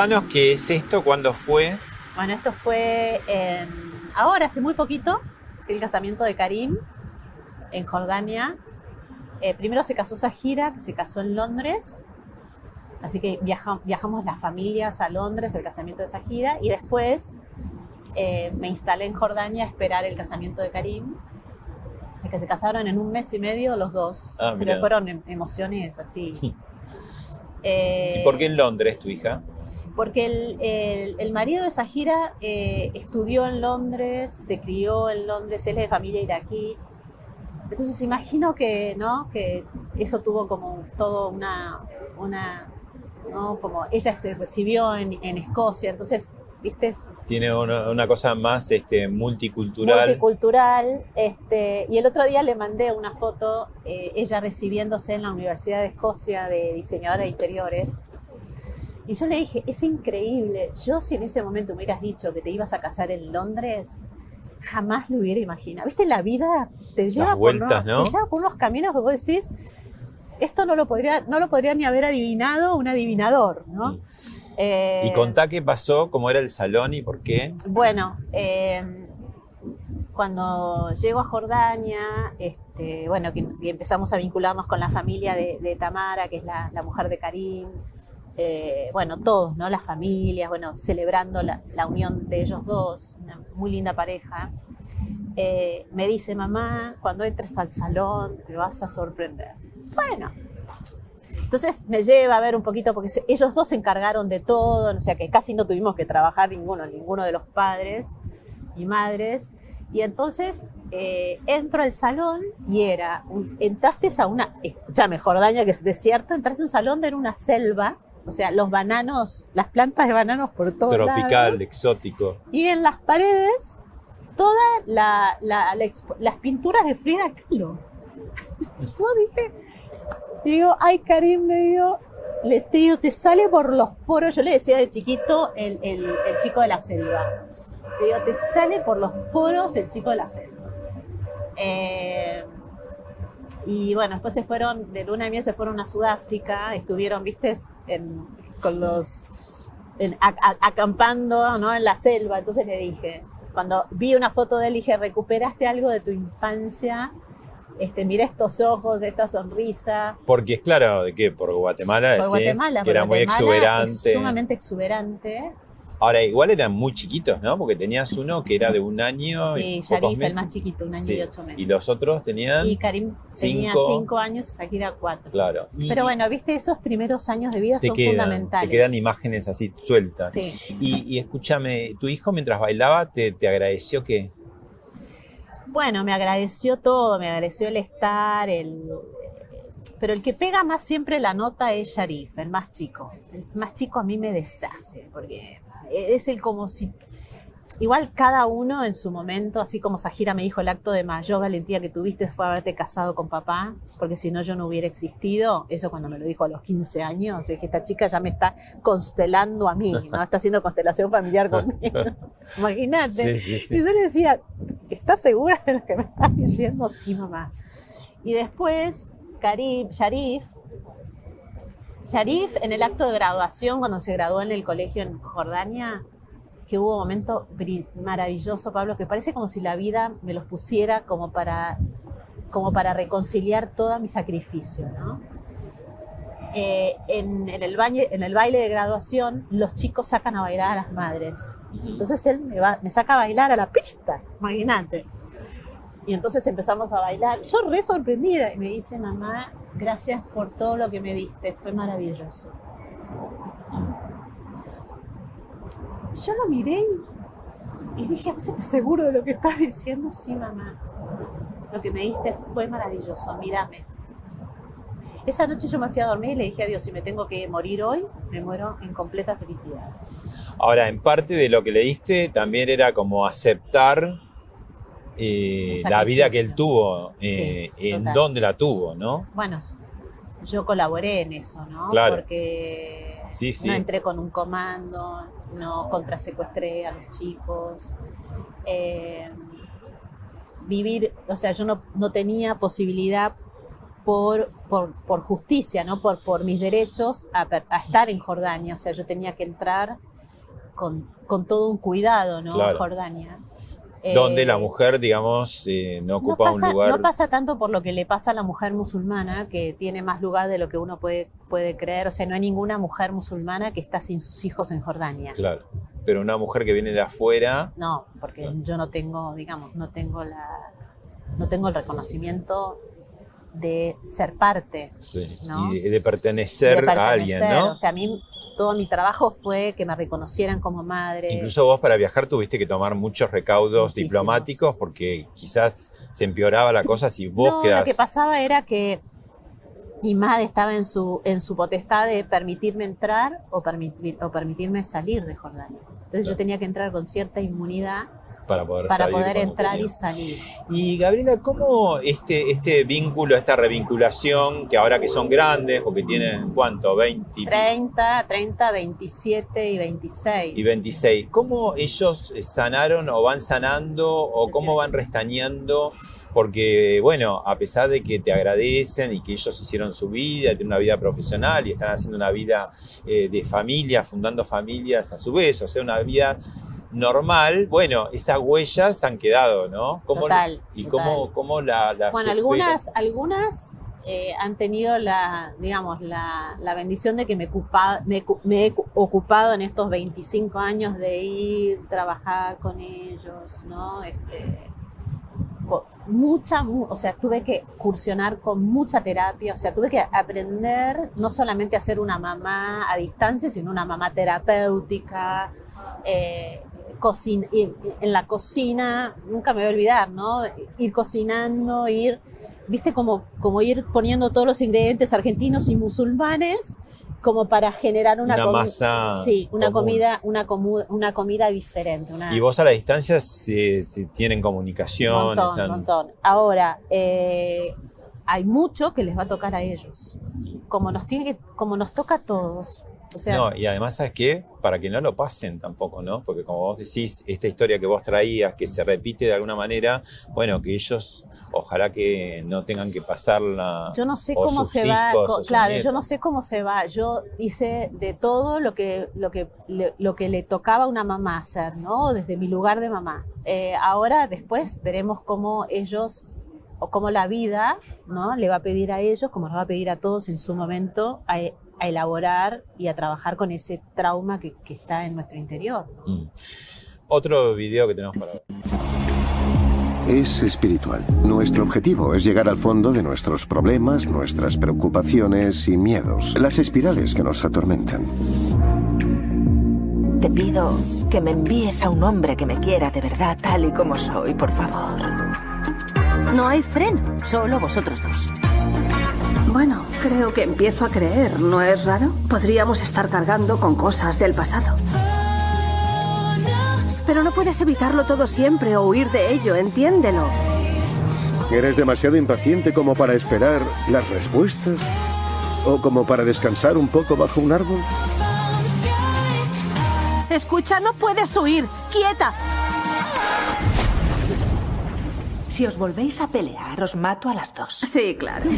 Contanos qué es esto, cuándo fue. Bueno, esto fue en- ahora, hace muy poquito, el casamiento de Karim en Jordania. Eh, primero se casó Sahira, que se casó en Londres. Así que viaja- viajamos las familias a Londres, el casamiento de Sahira. Y después eh, me instalé en Jordania a esperar el casamiento de Karim. Así que se casaron en un mes y medio los dos. Ah, se me fueron em- emociones así. Eh, ¿Y por qué en Londres, tu hija? Porque el, el- el marido de Sahira eh, estudió en Londres, se crió en Londres, él es de familia iraquí. Entonces imagino que, ¿no? que eso tuvo como todo una, una ¿no? Como ella se recibió en, en Escocia, entonces, viste, Tiene una, una cosa más este, multicultural. multicultural. Este, y el otro día le mandé una foto, eh, ella recibiéndose en la Universidad de Escocia de diseñadora de interiores. Y yo le dije, es increíble. Yo si en ese momento me hubieras dicho que te ibas a casar en Londres, jamás lo hubiera imaginado. ¿Viste? La vida te lleva, Las vueltas, por, ¿no? unos, te lleva por unos caminos que vos decís, esto no lo podría, no lo podría ni haber adivinado un adivinador, ¿no? Eh, Y contá qué pasó, cómo era el salón y por qué. bueno, eh, cuando llego a Jordania, este, bueno, que, que empezamos a vincularnos con la familia de, de Tamara, que es la, la mujer de Karim, eh, bueno, todos, ¿no? Las familias, bueno, celebrando la, unión de ellos dos, una muy linda pareja. Eh, me dice, mamá, cuando entres al salón te vas a sorprender. Bueno, entonces me lleva a ver un poquito, porque ellos dos se encargaron de todo, o sea que casi no tuvimos que trabajar ninguno, ninguno de los padres y madres. Y entonces eh, entro al salón y era, un- entraste a una, escúchame, Jordania, que es desierto, entraste a un salón era una selva, o sea, los bananos, las plantas de bananos por todos Tropical, lados. exótico. Y en las paredes, todas la- la- la las pinturas de Frida Kahlo. Yo dije, digo, ay, Karim, me digo, le te digo, te sale por los poros. Yo le decía de chiquito el, el- el chico de la selva. Le digo, te sale por los poros el chico de la selva. Eh, y bueno, después se fueron, de luna de miel se fueron a Sudáfrica, estuvieron, viste, en- con los, en- a- a- acampando ¿no? en la selva. Entonces le dije, cuando vi una foto de él, dije, recuperaste algo de tu infancia, este, mira estos ojos, esta sonrisa. Porque es claro, ¿de qué? Por Guatemala, Por decís, Guatemala, que por era muy Guatemala exuberante. Es sumamente exuberante. Ahora, igual eran muy chiquitos, ¿no? Porque tenías uno que era de un año Sí, y pocos Sharif, el meses. más chiquito, un año Sí. y ocho meses. Y los otros tenían, Y Karim tenía cinco. cinco años, Shakira cuatro. claro. Y Pero bueno, viste, esos primeros años de vida son quedan, fundamentales. te quedan imágenes así sueltas. Sí. Y, y escúchame, ¿tu hijo mientras bailaba te, te agradeció qué? Bueno, me agradeció todo, me agradeció el estar, el... Pero el que pega más siempre la nota es Sharif, el más chico. El más chico a mí me deshace, porque es el como si... Igual cada uno en su momento, así como Sajira me dijo, el acto de mayor valentía que tuviste fue haberte casado con papá, porque si no yo no hubiera existido. Eso cuando me lo dijo a los 15 años, yo dije, esta chica ya me está constelando a mí, ¿no? Está haciendo constelación familiar conmigo. Imagínate. Sí, sí, Y yo le decía, ¿estás segura de lo que me estás diciendo? Sí, mamá. Y después, Karim, Sharif, Sharif en el acto de graduación, cuando se graduó en el colegio en Jordania, que hubo un momento maravilloso, Pablo, que parece como si la vida me los pusiera como para, como para reconciliar todo mi sacrificio, ¿no? Eh, en, en el baile, en el baile de graduación, los chicos sacan a bailar a las madres. Entonces él me, va- me saca a bailar a la pista, imagínate. Y entonces empezamos a bailar. Yo re sorprendida y me dice, mamá, gracias por todo lo que me diste, fue maravilloso. Yo lo miré y dije, ¿vos estás seguro de lo que estás diciendo? Sí, mamá. Lo que me diste fue maravilloso, mírame. Esa noche yo me fui a dormir y le dije a Dios, si me tengo que morir hoy, me muero en completa felicidad. Ahora, en parte de lo que leíste también era como aceptar eh, la vida que él tuvo, eh, Sí, en total. dónde la tuvo, ¿no? Bueno, yo colaboré en eso, ¿no? Claro. Porque Sí, sí. no entré con un comando, no contrasecuestré a los chicos. Eh, vivir, o sea, yo no, no tenía posibilidad por, por, por justicia, ¿no? Por, por mis derechos a, a estar en Jordania. O sea, yo tenía que entrar con, con todo un cuidado, ¿no? Claro. Jordania. Donde Eh, la mujer, digamos, eh, no no ocupa pasa, un lugar. no pasa tanto por lo que le pasa a la mujer musulmana, que tiene más lugar de lo que uno puede, puede creer. O sea, no hay ninguna mujer musulmana que está sin sus hijos en Jordania. Claro. Pero una mujer que viene de afuera, No, porque yo no tengo, digamos, no tengo la, no tengo el reconocimiento de ser parte, sí, ¿no? y de, de pertenecer de a alguien, pertenecer. ¿no? O sea, a mí todo mi trabajo fue que me reconocieran como madre. Incluso vos para viajar tuviste que tomar muchos recaudos Muchísimos. diplomáticos porque quizás se empeoraba la cosa si vos no, quedás. lo que pasaba era que y Mad estaba en su, en su potestad de permitirme entrar o, permitir, o permitirme salir de Jordania. Entonces yo tenía que entrar con cierta inmunidad para poder, para salir poder entrar y salir. Y Gabriela, ¿cómo este, este vínculo, esta revinculación, que ahora que son grandes, porque tienen cuánto, 20 30, 30, 27 y 26. y 26, ¿cómo ellos sanaron o van sanando o cómo van restañando? Porque, bueno, a pesar de que te agradecen y que ellos hicieron su vida, tienen una vida profesional y están haciendo una vida eh, de familia, fundando familias a su vez, o sea, una vida normal, bueno, esas huellas han quedado, ¿no? ¿Cómo- Total, ¿Y total. cómo, cómo la, la Bueno, algunas, algunas eh, han tenido la, digamos, la, la bendición de que me, ocupa- me, he cu- ocupado en estos 25 años de ir, trabajar con ellos, ¿no? Este, con mucha, mu- o sea, tuve que cursionar con mucha terapia, o sea, tuve que aprender no solamente a ser una mamá a distancia, sino una mamá terapéutica, eh, cocin- y- y en la cocina, nunca me voy a olvidar, ¿no? Ir cocinando, ir, viste, como, como ir poniendo todos los ingredientes argentinos y musulmanes como para generar una, Una masa sí, una común. comida, una, una comida diferente, una, Y vos a la distancia te- tienen comunicación. un montón, están- montón. Ahora, eh, hay mucho que les va a tocar a ellos, como nos tiene que, como nos toca a todos. O sea, No, y además, ¿sabes qué? Para que no lo pasen tampoco, ¿no? Porque como vos decís, esta historia que vos traías, que se repite de alguna manera, bueno, que ellos, ojalá que no tengan que pasarla. yo no sé cómo se va, hijos, claro, yo no sé cómo se va. Yo hice de todo lo que, lo que, le, lo que le tocaba a una mamá hacer, ¿no? Desde mi lugar de mamá. Eh, ahora, después, veremos cómo ellos o cómo la vida, ¿no? Le va a pedir a ellos, como nos va a pedir a todos en su momento, a, a elaborar y a trabajar con ese trauma que, que está en nuestro interior. Mm. Otro video que tenemos para ver. Es espiritual. Nuestro objetivo es llegar al fondo de nuestros problemas, nuestras preocupaciones y miedos, las espirales que nos atormentan. Te pido que me envíes a un hombre que me quiera de verdad tal y como soy, por favor. No hay freno, solo vosotros dos. Bueno, creo que empiezo a creer, ¿no es raro? Podríamos estar cargando con cosas del pasado. Pero no puedes evitarlo todo siempre o huir de ello, entiéndelo. ¿Eres demasiado impaciente como para esperar las respuestas? ¿O como para descansar un poco bajo un árbol? Escucha, no puedes huir. ¡Quieta! Si os volvéis a pelear, os mato a las dos. Sí, claro.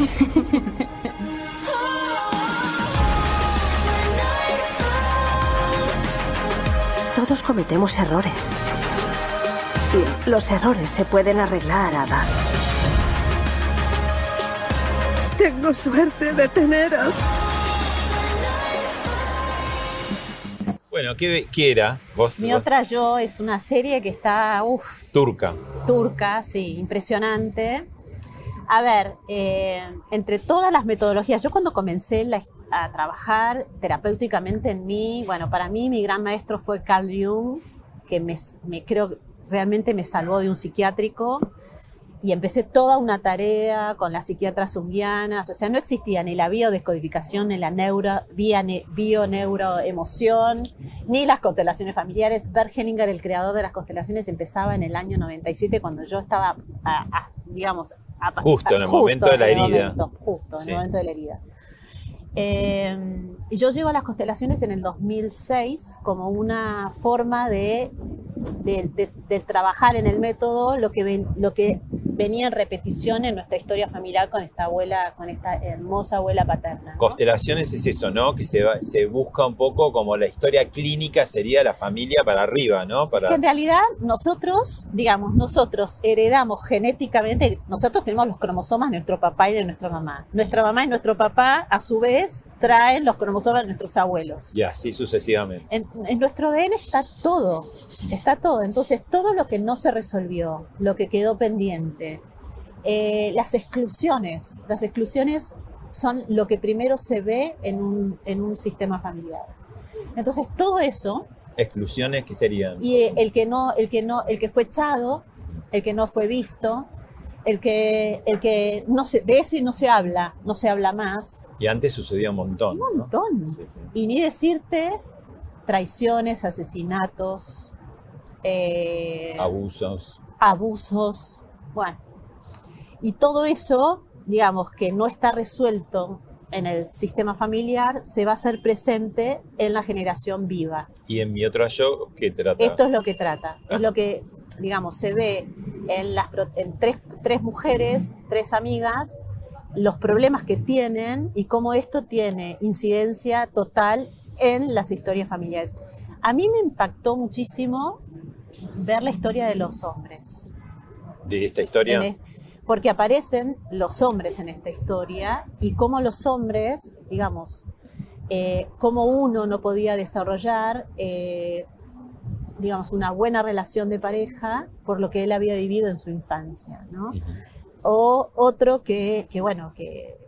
Todos cometemos errores. Y los errores se pueden arreglar, Ada. Tengo suerte de teneros. Bueno, ¿qué, qué era? Vos, Mi vos- otra yo es una serie que está, uff, turca. turca, sí, impresionante. A ver, eh, entre todas las metodologías, yo cuando comencé la- a trabajar terapéuticamente en mí, bueno, para mí mi gran maestro fue Carl Jung, que me, me creo realmente me salvó de un psiquiátrico y empecé toda una tarea con las psiquiatras junguianas, o sea, no existía ni la biodescodificación, ni la neuro, bio-neuroemoción, ni las constelaciones familiares. Bert Hellinger, el creador de las constelaciones, empezaba en el año 97 cuando yo estaba, a- a- digamos, a- Justo en el momento de la herida. momento, justo, en Sí. el momento de la herida. Eh, y yo llego a las constelaciones en el 2006 como una forma de, de- de- de trabajar en el método lo que, lo que venía en repetición en nuestra historia familiar con esta abuela, con esta hermosa abuela paterna. ¿no? Constelaciones es eso, ¿no? Que se, va- se busca un poco como la historia clínica sería la familia para arriba, ¿no? Para... En realidad nosotros, digamos, nosotros heredamos genéticamente, nosotros tenemos los cromosomas de nuestro papá y de nuestra mamá. Nuestra mamá y nuestro papá, a su vez, traen los cromosomas de nuestros abuelos. Y así sucesivamente. En, en nuestro ADN está todo, está todo. Entonces, todo lo que no se resolvió, lo que quedó pendiente, eh, las exclusiones, las exclusiones son lo que primero se ve en un, en un sistema familiar. Entonces, todo eso, Exclusiones que serían. y eh, el que no, el que no, el que fue echado, el que no fue visto, el que, el que no se, de ese no se habla, no se habla más. Y antes sucedía un montón. Un montón. Sí, sí. Y ni decirte traiciones, asesinatos, eh, Abusos. abusos, bueno. Y todo eso, digamos, que no está resuelto en el sistema familiar, se va a hacer presente en la generación viva. Y en mi otro yo, ¿qué trata? Esto es lo que trata, es lo que, digamos, se ve en, las, en tres, tres mujeres, tres amigas, los problemas que tienen y cómo esto tiene incidencia total en las historias familiares. A mí me impactó muchísimo ver la historia de los hombres. de esta historia. Es- porque aparecen los hombres en esta historia y cómo los hombres, digamos, eh, cómo uno no podía desarrollar, eh, digamos, una buena relación de pareja por lo que él había vivido en su infancia, ¿no? O otro que, que, bueno, que,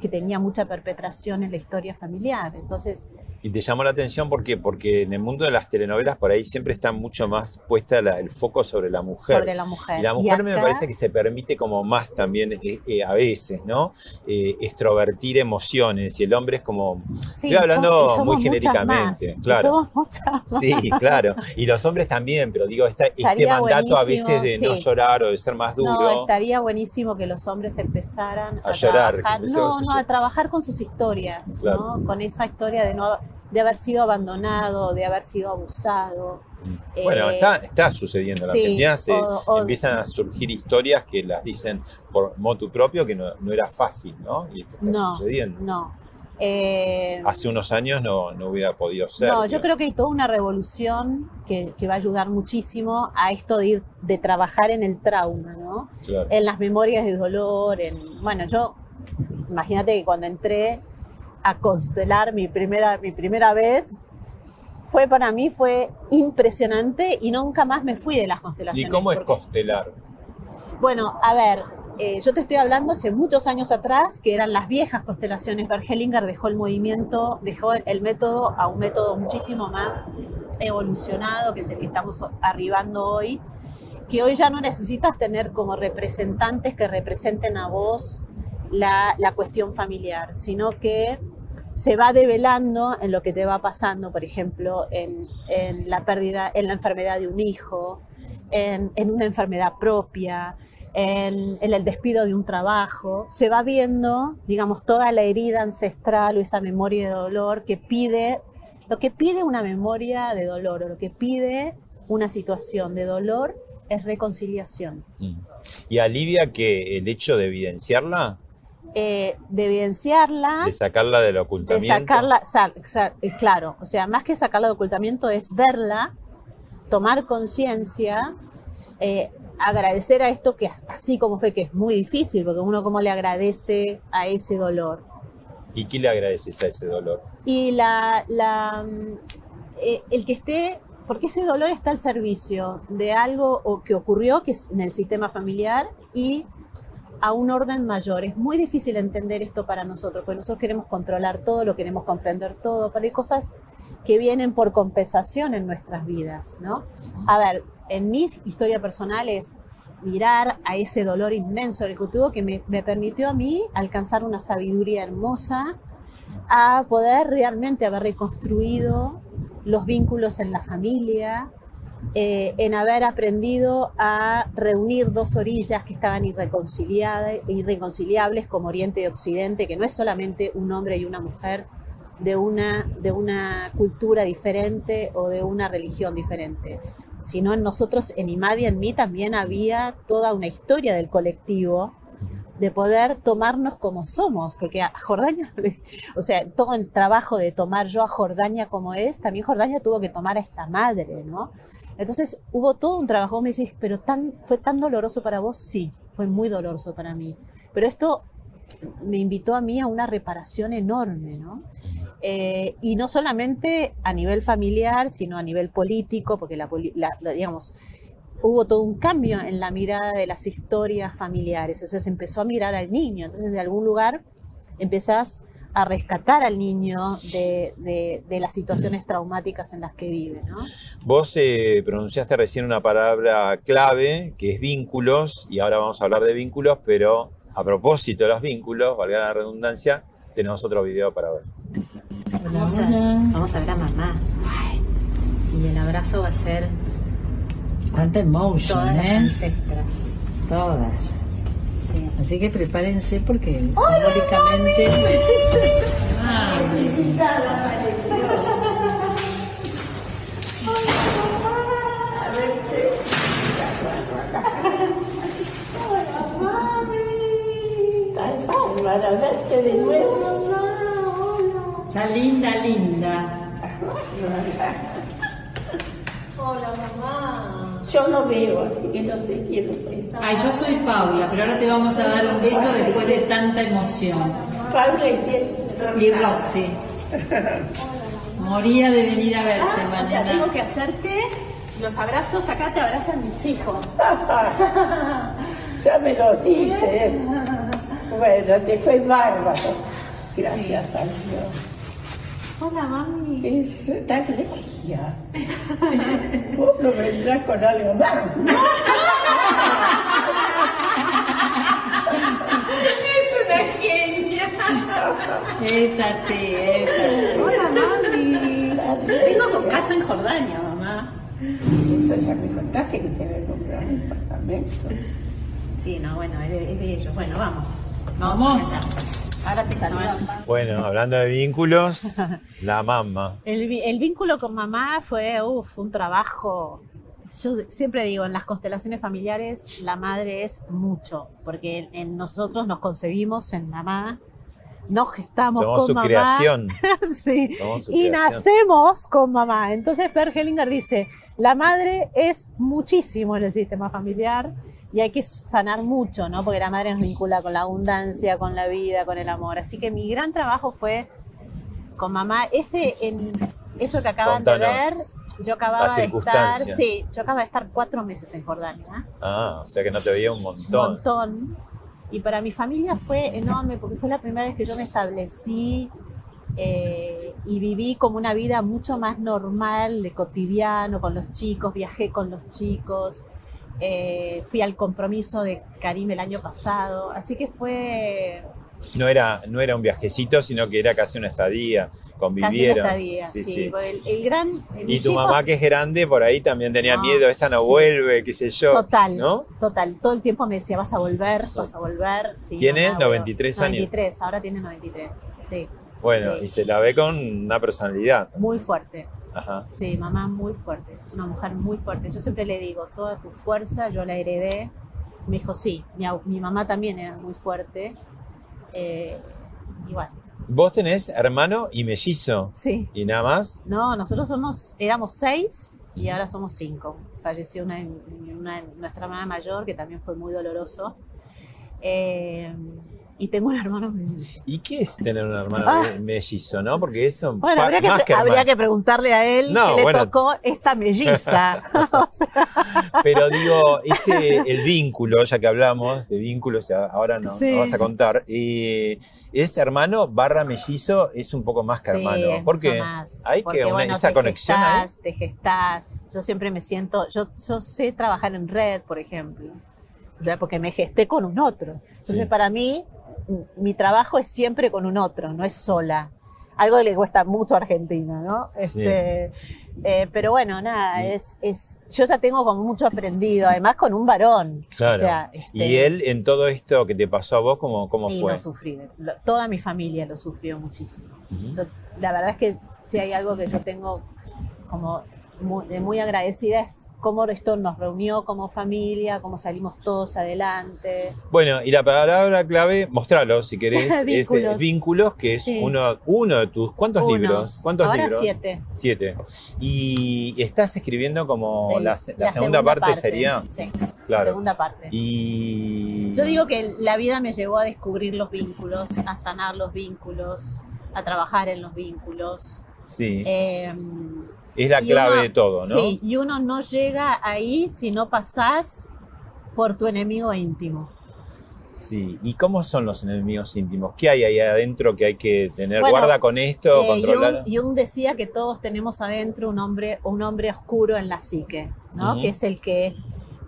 que tenía mucha perpetración en la historia familiar. Entonces, Y te llamó la atención porque, porque en el mundo de las telenovelas por ahí siempre está mucho más puesta la- el foco sobre la mujer. sobre la mujer. Y la Y mujer me parece que se permite como más también eh, eh, a veces, ¿no? Eh, extrovertir emociones y el hombre es como... Sí, Estoy hablando somos- y somos muy genéricamente, más, claro. somos muchas más. Sí, claro. Y los hombres también, pero digo, esta- este mandato a veces de no llorar o de ser más duro. No, estaría buenísimo que los hombres empezaran a, A llorar, trabajar, no, no, a trabajar con sus historias, Claro. ¿no? con esa historia de no de haber sido abandonado, de haber sido abusado. Bueno, Eh, está, está sucediendo en sí, Argentina, se o- o- empiezan a surgir historias que las dicen por motu propio, que no, no era fácil, ¿no? Y esto está No, sucediendo. no. Eh, Hace unos años no, no hubiera podido ser. no, yo creo que hay toda una revolución que, que va a ayudar muchísimo a esto de ir, de trabajar en el trauma, ¿no? Claro. en las memorias de dolor, en, bueno, yo, imagínate que cuando entré a constelar mi primera, mi primera vez, fue para mí, fue impresionante y nunca más me fui de las ¿Y constelaciones. cómo es porque- constelar? Bueno, a ver, eh, yo te estoy hablando hace muchos años atrás, que eran las viejas constelaciones. Bergelinger dejó el movimiento, dejó el método a un método muchísimo más evolucionado, que es el que estamos arribando hoy, que hoy ya no necesitas tener como representantes que representen a vos la, cuestión familiar, sino que se va develando en lo que te va pasando, por ejemplo, en, la pérdida, en la enfermedad de un hijo, en, en una enfermedad propia, en, en el despido de un trabajo. Se va viendo, digamos, toda la herida ancestral o esa memoria de dolor que pide, lo que pide una memoria de dolor o lo que pide una situación de dolor es reconciliación. Mm. ¿Y alivia que el hecho de evidenciarla, Eh, de evidenciarla, de sacarla del de ocultamiento? sacarla, sa- sa- eh, claro, o sea, más que sacarla de ocultamiento es verla, tomar conciencia, eh, agradecer a esto que así como fue que es muy difícil, porque uno como le agradece a ese dolor. ¿Y qué le agradeces a ese dolor? Y la, la, mm, eh, el que esté, porque ese dolor está al servicio de algo que ocurrió que es en el sistema familiar y a un orden mayor. Es muy difícil entender esto para nosotros, porque nosotros queremos controlar todo, lo queremos comprender todo, pero hay cosas que vienen por compensación en nuestras vidas, ¿no? A ver, en mi historia personal es mirar a ese dolor inmenso del que tuvo que me, me permitió a mí alcanzar una sabiduría hermosa a poder realmente haber reconstruido los vínculos en la familia, eh, en haber aprendido a reunir dos orillas que estaban irreconciliables como Oriente y Occidente, que no es solamente un hombre y una mujer de una, de una cultura diferente o de una religión diferente, sino en nosotros, en Imad y en mí también había toda una historia del colectivo de poder tomarnos como somos, porque a Jordania, o sea, todo el trabajo de tomar yo a Jordania como es, también Jordania tuvo que tomar a esta madre, ¿no? Entonces hubo todo un trabajo, me decís, pero tan, fue tan doloroso para vos, sí, fue muy doloroso para mí, pero esto me invitó a mí a una reparación enorme, ¿no? Eh, y no solamente a nivel familiar, sino a nivel político, porque la, la- la- digamos, hubo todo un cambio en la mirada de las historias familiares. Entonces empezó a mirar al niño. Entonces de algún lugar empezás a rescatar al niño de, de- de las situaciones traumáticas en las que vive, ¿no? Vos eh, pronunciaste recién una palabra clave que es vínculos, y ahora vamos a hablar de vínculos, pero a propósito de los vínculos, valga la redundancia, tenemos otro video para ver. Vamos a, vamos a ver a mamá. Ay, y el abrazo va a ser Cuánta emotion, todas las ¿eh? ancestras. Todas. Sí. Así que prepárense porque simbólicamente. Ay, Para verte de nuevo. Está linda, linda. Hola, mamá. Yo no veo, así que no sé quién es esta. Ay, yo soy Paula, pero ahora te vamos a dar un beso después de tanta emoción. Paula y quién. Y Roxy. Moría de venir a verte Ah, o sea, tengo mañana. que hacerte los abrazos, acá te abrazan mis hijos. ya me lo dije. Bueno, te fue bárbaro. Gracias a Dios. Hola, mami. Es tan regia. Vos no vendrás con algo más. Es una genia. Es así, es así. Hola, mami. Tengo tu casa en Jordania, mamá. Eso ya me contaste que tenés un gran apartamento. Sí, no, bueno, es de, es de ellos. Bueno, vamos. Vamos. allá. Ahora te saludan. Bueno, hablando de vínculos, la mamá. El, vínculo con mamá fue uf, un trabajo. Yo siempre digo, en las constelaciones familiares la madre es mucho, porque en, en nosotros nos concebimos en mamá, nos gestamos Somos con su mamá. creación. sí. Somos su Y creación. nacemos con mamá. Entonces Per Hellinger dice, la madre es muchísimo en el sistema familiar y hay que sanar mucho, ¿no? Porque la madre nos vincula con la abundancia, con la vida, con el amor. Así que mi gran trabajo fue con mamá. Ese, en, eso que acaban de Contanos ver, yo acababa de estar, sí, yo acababa de estar cuatro meses en Jordania Ah, o sea que no te veía un un montón. montón. Y para mi familia fue enorme porque fue la primera vez que yo me establecí eh, y viví como una vida mucho más normal, de cotidiano, con los chicos, viajé con los chicos, eh, fui al compromiso de Karim el año pasado, así que fue No era, no era un viajecito, sino que era casi una estadía. casi una Convivieron. estadía. Sí, sí, El, el gran... Y mis tu mamá, que es grande, por ahí también tenía No, miedo, esta no sí. vuelve, qué sé yo. Total, ¿No? total. Todo el tiempo me decía, vas a volver, vas a volver. Tiene mamá, voy a- 93 años. 93, ahora tiene 93, sí. Bueno, y se la ve con una personalidad. Muy fuerte. Ajá. Sí, mamá muy fuerte. Es una mujer muy fuerte. Yo siempre le digo, toda tu fuerza yo la heredé. Me dijo, sí, mi, mi mamá también era muy fuerte. Eh, y bueno, Vos tenés hermano y mellizo. sí. Y nada más. No, nosotros somos, éramos seis y ahora somos cinco. Falleció una, una- nuestra hermana mayor, que también fue muy doloroso. Eh, y tengo un hermano mellizo. ¿Y qué es tener un hermano Ah. me- mellizo, no? Porque eso. Bueno, habría que, habría preguntarle a él No, qué le bueno. tocó esta melliza. O sea, Pero digo, ese, el vínculo, ya que hablamos de vínculos, ahora no, Sí. no vas a contar. eh, es hermano barra mellizo, es un poco más que Sí, hermano. es ¿Por qué? mucho más. Hay Porque, que una- bueno, esa te conexión gestás, Te gestás. Yo siempre me siento, yo, yo sé trabajar en red, por ejemplo. O sea, porque me gesté con un otro. Entonces, Sí. para mí, mi trabajo es siempre con un otro, no es sola. Algo que le cuesta mucho a Argentina, ¿no? Sí. Este, eh, pero bueno, nada, es, es, yo ya tengo como mucho aprendido, además con un varón. Claro. O sea, este, y él, en todo esto que te pasó a vos, ¿cómo, cómo y fue? lo sufrí. Lo- toda mi familia lo sufrió muchísimo. Yo- la verdad es que si hay algo que yo tengo como muy, de muy agradecida es cómo esto nos reunió como familia, cómo salimos todos adelante. Bueno, y la palabra clave, mostralo si querés, es eh, Vínculos. vínculos, que es Sí. uno, uno de tus. ¿Cuántos Unos. libros? ¿Cuántos Ahora libros? siete. Siete. Y estás escribiendo como la, la segunda, parte, sería. Sí, Claro. segunda parte. Y. Yo digo que la vida me llevó a descubrir los vínculos, a sanar los vínculos, a trabajar en los vínculos. Sí. Eh, es la clave uno- de todo, ¿no? Sí, y uno no llega ahí si no pasás por tu enemigo íntimo. Sí, ¿y cómo son los enemigos íntimos? ¿Qué hay ahí adentro que hay que tener? Bueno, ¿Guarda con esto? Eh, ¿Controlar? Jung, Jung decía que todos tenemos adentro un hombre, un hombre oscuro en la psique, ¿no? Que es el que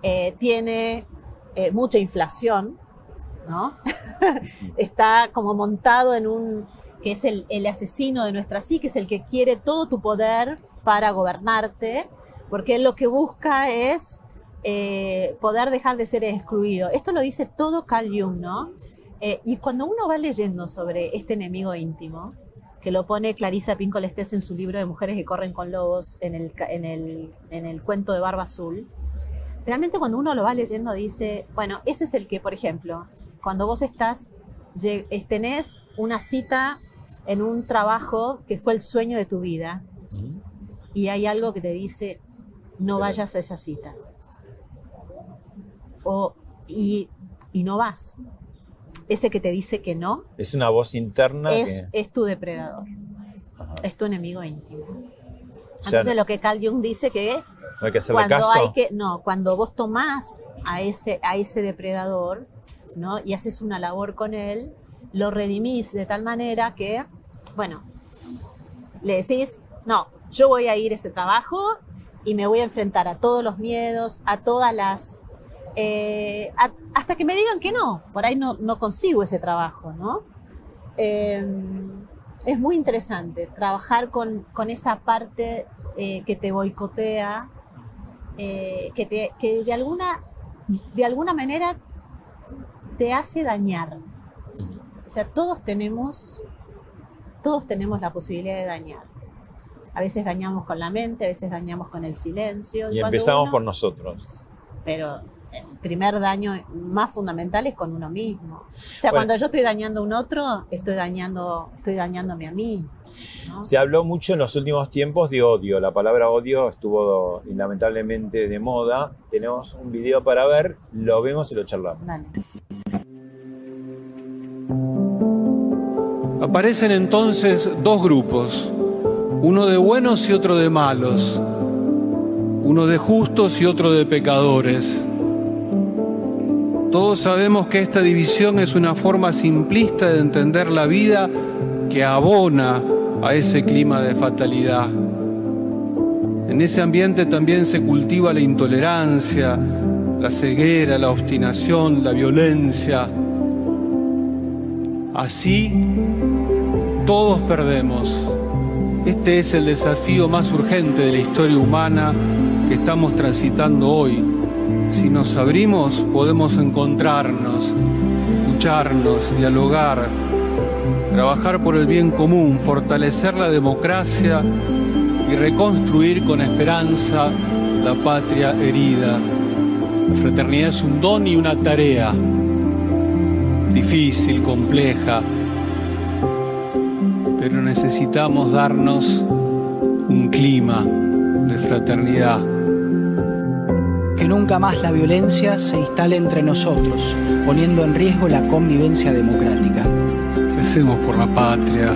eh, tiene eh, mucha inflación, ¿no? Está como montado en un, que es el, el asesino de nuestra psique, es el que quiere todo tu poder para gobernarte, porque él lo que busca es eh, poder dejar de ser excluido. Esto lo dice todo Carl ¿no? Eh, y cuando uno va leyendo sobre este enemigo íntimo, que lo pone Clarisa Pinkola Estés en su libro de Mujeres que corren con lobos en el, en el, en el cuento de Barba Azul, realmente cuando uno lo va leyendo dice, bueno, ese es el que, por ejemplo, cuando vos estás, eh, tenés una cita en un trabajo que fue el sueño de tu vida y hay algo que te dice, no vayas a esa cita. O, y, y no vas. Ese que te dice que no Es una voz interna es, que... es tu depredador, Ajá. es tu enemigo íntimo. O sea, Entonces lo que Carl Jung dice que no hay que hacerle cuando caso. hay que no cuando vos tomás a ese a ese depredador no y haces una labor con él lo redimís de tal manera que bueno le decís no yo voy a ir a ese trabajo y me voy a enfrentar a todos los miedos a todas las eh, hasta que me digan que no por ahí no, consigo ese trabajo no Eh, es muy interesante trabajar con, esa parte eh, que te boicotea, que, que de, alguna, de alguna manera te hace dañar. O sea, todos tenemos, todos tenemos la posibilidad de dañar. A veces dañamos con la mente, a veces dañamos con el silencio. Y empezamos uno- por nosotros. Pero el primer daño más fundamental es con uno mismo. O sea, Bueno. cuando yo estoy dañando a un otro, estoy dañando, estoy dañándome a mí. ¿no? Se habló mucho en los últimos tiempos de odio. La palabra odio estuvo lamentablemente de moda. Tenemos un video para ver, lo vemos y lo charlamos. Dale. Aparecen entonces dos grupos, uno de buenos y otro de malos, uno de justos y otro de pecadores. Todos sabemos que esta división es una forma simplista de entender la vida que abona a ese clima de fatalidad. En ese ambiente también se cultiva la intolerancia, la ceguera, la obstinación, la violencia. Así, todos perdemos. Este es el desafío más urgente de la historia humana que estamos transitando hoy. Si nos abrimos, podemos encontrarnos, escucharnos, dialogar, trabajar por el bien común, fortalecer la democracia y reconstruir con esperanza la patria herida. La fraternidad es un don y una tarea difícil, compleja, pero necesitamos darnos un clima de fraternidad. Que nunca más la violencia se instale entre nosotros, poniendo en riesgo la convivencia democrática. Recemos por la patria.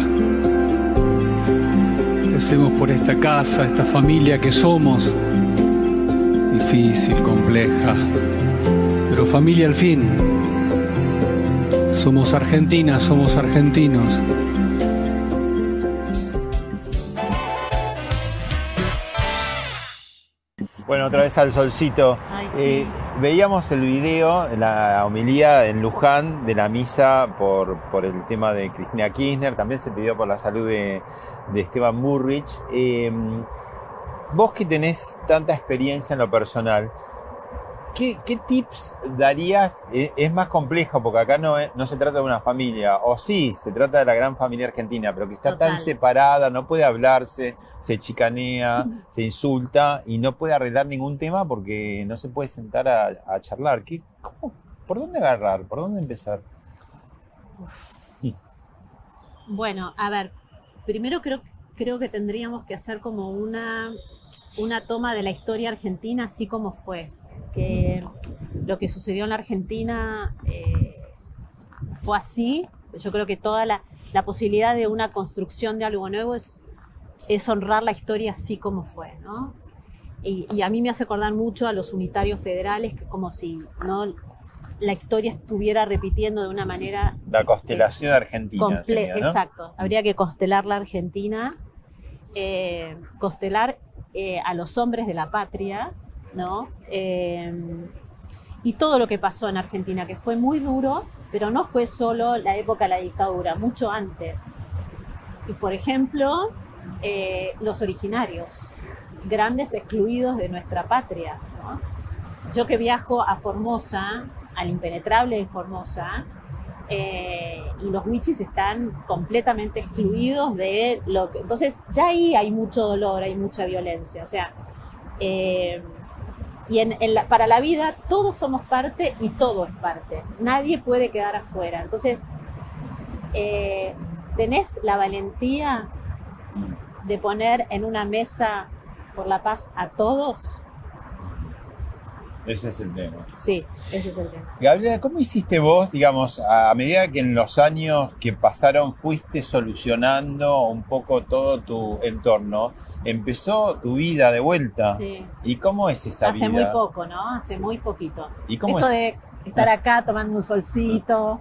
Recemos por esta casa, esta familia que somos. Difícil, compleja, pero familia al fin. Somos argentinas, somos argentinos. Bueno, otra vez al solcito. Ay, sí. Eh, veíamos el video, la homilía en Luján de la misa por, por el tema de Cristina Kirchner, también se pidió por la salud de, de Esteban Burrich. Eh, vos que tenés tanta experiencia en lo personal, ¿qué, qué tips darías? Eh, es más complejo porque acá no, se trata de una familia, o sí, se trata de la gran familia argentina, pero que está tan separada, no puede hablarse, se chicanea, se insulta y no puede arreglar ningún tema porque no se puede sentar a, a charlar. ¿Qué, cómo- ¿Por dónde agarrar? ¿Por dónde empezar? Bueno, a ver, primero creo, creo que tendríamos que hacer como una, una toma de la historia argentina así como fue. Que lo que sucedió en la Argentina eh, fue así. Yo creo que toda la, la posibilidad de una construcción de algo nuevo es, es honrar la historia así como fue, ¿no? Y, y a mí me hace acordar mucho a los unitarios federales, que como si no la historia estuviera repitiendo de una manera La constelación argentina. comple- sería, ¿no? Exacto, habría que constelar la Argentina, eh, constelar eh, a los hombres de la patria, ¿no? Eh, y todo lo que pasó en Argentina, que fue muy duro, pero no fue solo la época de la dictadura, mucho antes. Y por ejemplo, eh, los originarios, grandes excluidos de nuestra patria. Yo que viajo a Formosa, al impenetrable de Formosa, eh, y los wichis están completamente excluidos de lo que... Entonces ya ahí hay mucho dolor, hay mucha violencia. O sea, eh, y en- la- para la vida todos somos parte y todo es parte. Nadie puede quedar afuera. Entonces, eh, tenés la valentía de poner en una mesa por la paz a todos. Ese es el tema. Sí, ese es el tema. Gabriela, ¿cómo hiciste vos, digamos, a medida que en los años que pasaron fuiste solucionando un poco todo tu entorno? Empezó tu vida de vuelta. Sí. ¿Y cómo es esa Hace vida? muy poco, ¿no? Hace muy poquito. ¿Y cómo Esto es? de estar acá tomando un solcito.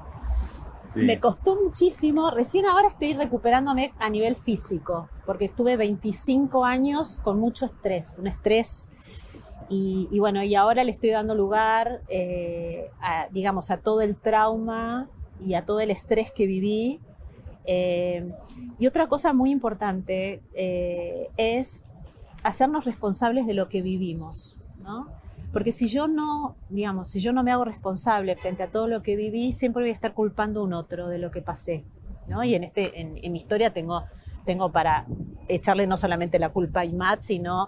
Sí. Me costó muchísimo. Recién ahora estoy recuperándome a nivel físico, porque estuve 25 años con mucho estrés, un estrés. Y, bueno, y ahora le estoy dando lugar, eh, a, digamos, a todo el trauma y a todo el estrés que viví. Eh, y otra cosa muy importante eh, es hacernos responsables de lo que vivimos, ¿no? Porque si yo no, digamos, si yo no me hago responsable frente a todo lo que viví, siempre voy a estar culpando a un otro de lo que pasé, ¿no? Y en, este, en mi historia tengo, tengo para echarle no solamente la culpa a Imad, sino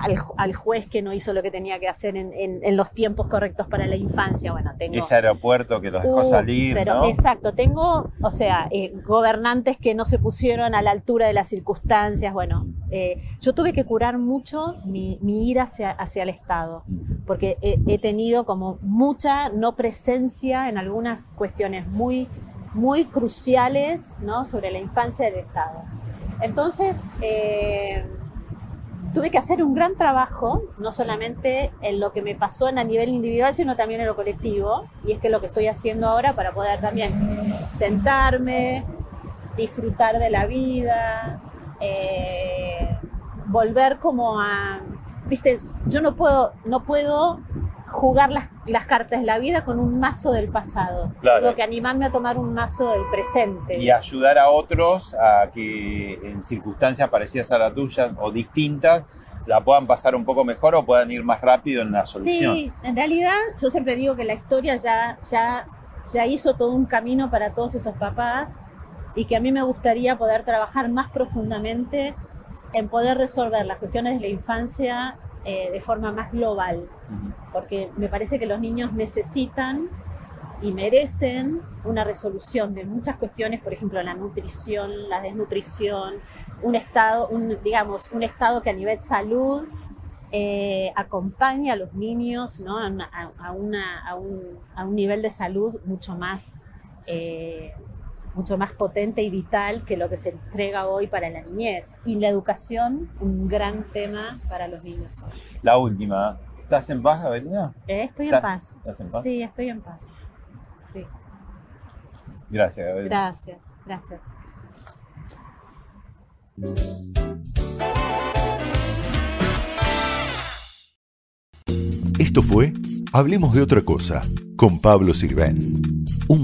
al, al juez que no hizo lo que tenía que hacer en, en- en los tiempos correctos para la infancia. Bueno, tengo... Ese aeropuerto que los dejó Uh, salir, pero ¿no? exacto, tengo, o sea, eh, gobernantes que no se pusieron a la altura de las circunstancias. Bueno, eh, yo tuve que curar mucho mi, mi ira hacia, hacia el Estado, porque he, he tenido como mucha no presencia en algunas cuestiones muy, muy cruciales ¿no? sobre la infancia del Estado. Entonces, eh, tuve que hacer un gran trabajo, no solamente en lo que me pasó en a nivel individual, sino también en lo colectivo. Y es que lo que estoy haciendo ahora para poder también sentarme, disfrutar de la vida, eh, volver como a, viste, yo no puedo, no puedo jugar las, las cartas de la vida con un mazo del pasado. Claro. Tengo que animarme a tomar un mazo del presente. Y ayudar a otros a que en circunstancias parecidas a la tuya o distintas la puedan pasar un poco mejor o puedan ir más rápido en la solución. Sí, en realidad yo siempre digo que la historia ya, ya, ya hizo todo un camino para todos esos papás y que a mí me gustaría poder trabajar más profundamente en poder resolver las cuestiones de la infancia eh, de forma más global, porque me parece que los niños necesitan y merecen una resolución de muchas cuestiones, por ejemplo, la nutrición, la desnutrición, un estado, un, digamos, un estado que a nivel salud eh, acompañe a los niños ¿no? a, una- a- a una- a un, a un nivel de salud mucho más, eh, mucho más potente y vital que lo que se entrega hoy para la niñez. Y la educación, un gran tema para los niños hoy. La última. ¿Estás en paz, Gabriela? Eh, estoy en ¿Estás- paz. estás en paz? Sí, estoy en paz. Sí. Gracias, Gabriela. Gracias, gracias. Esto fue Hablemos de otra cosa con Pablo Sirven,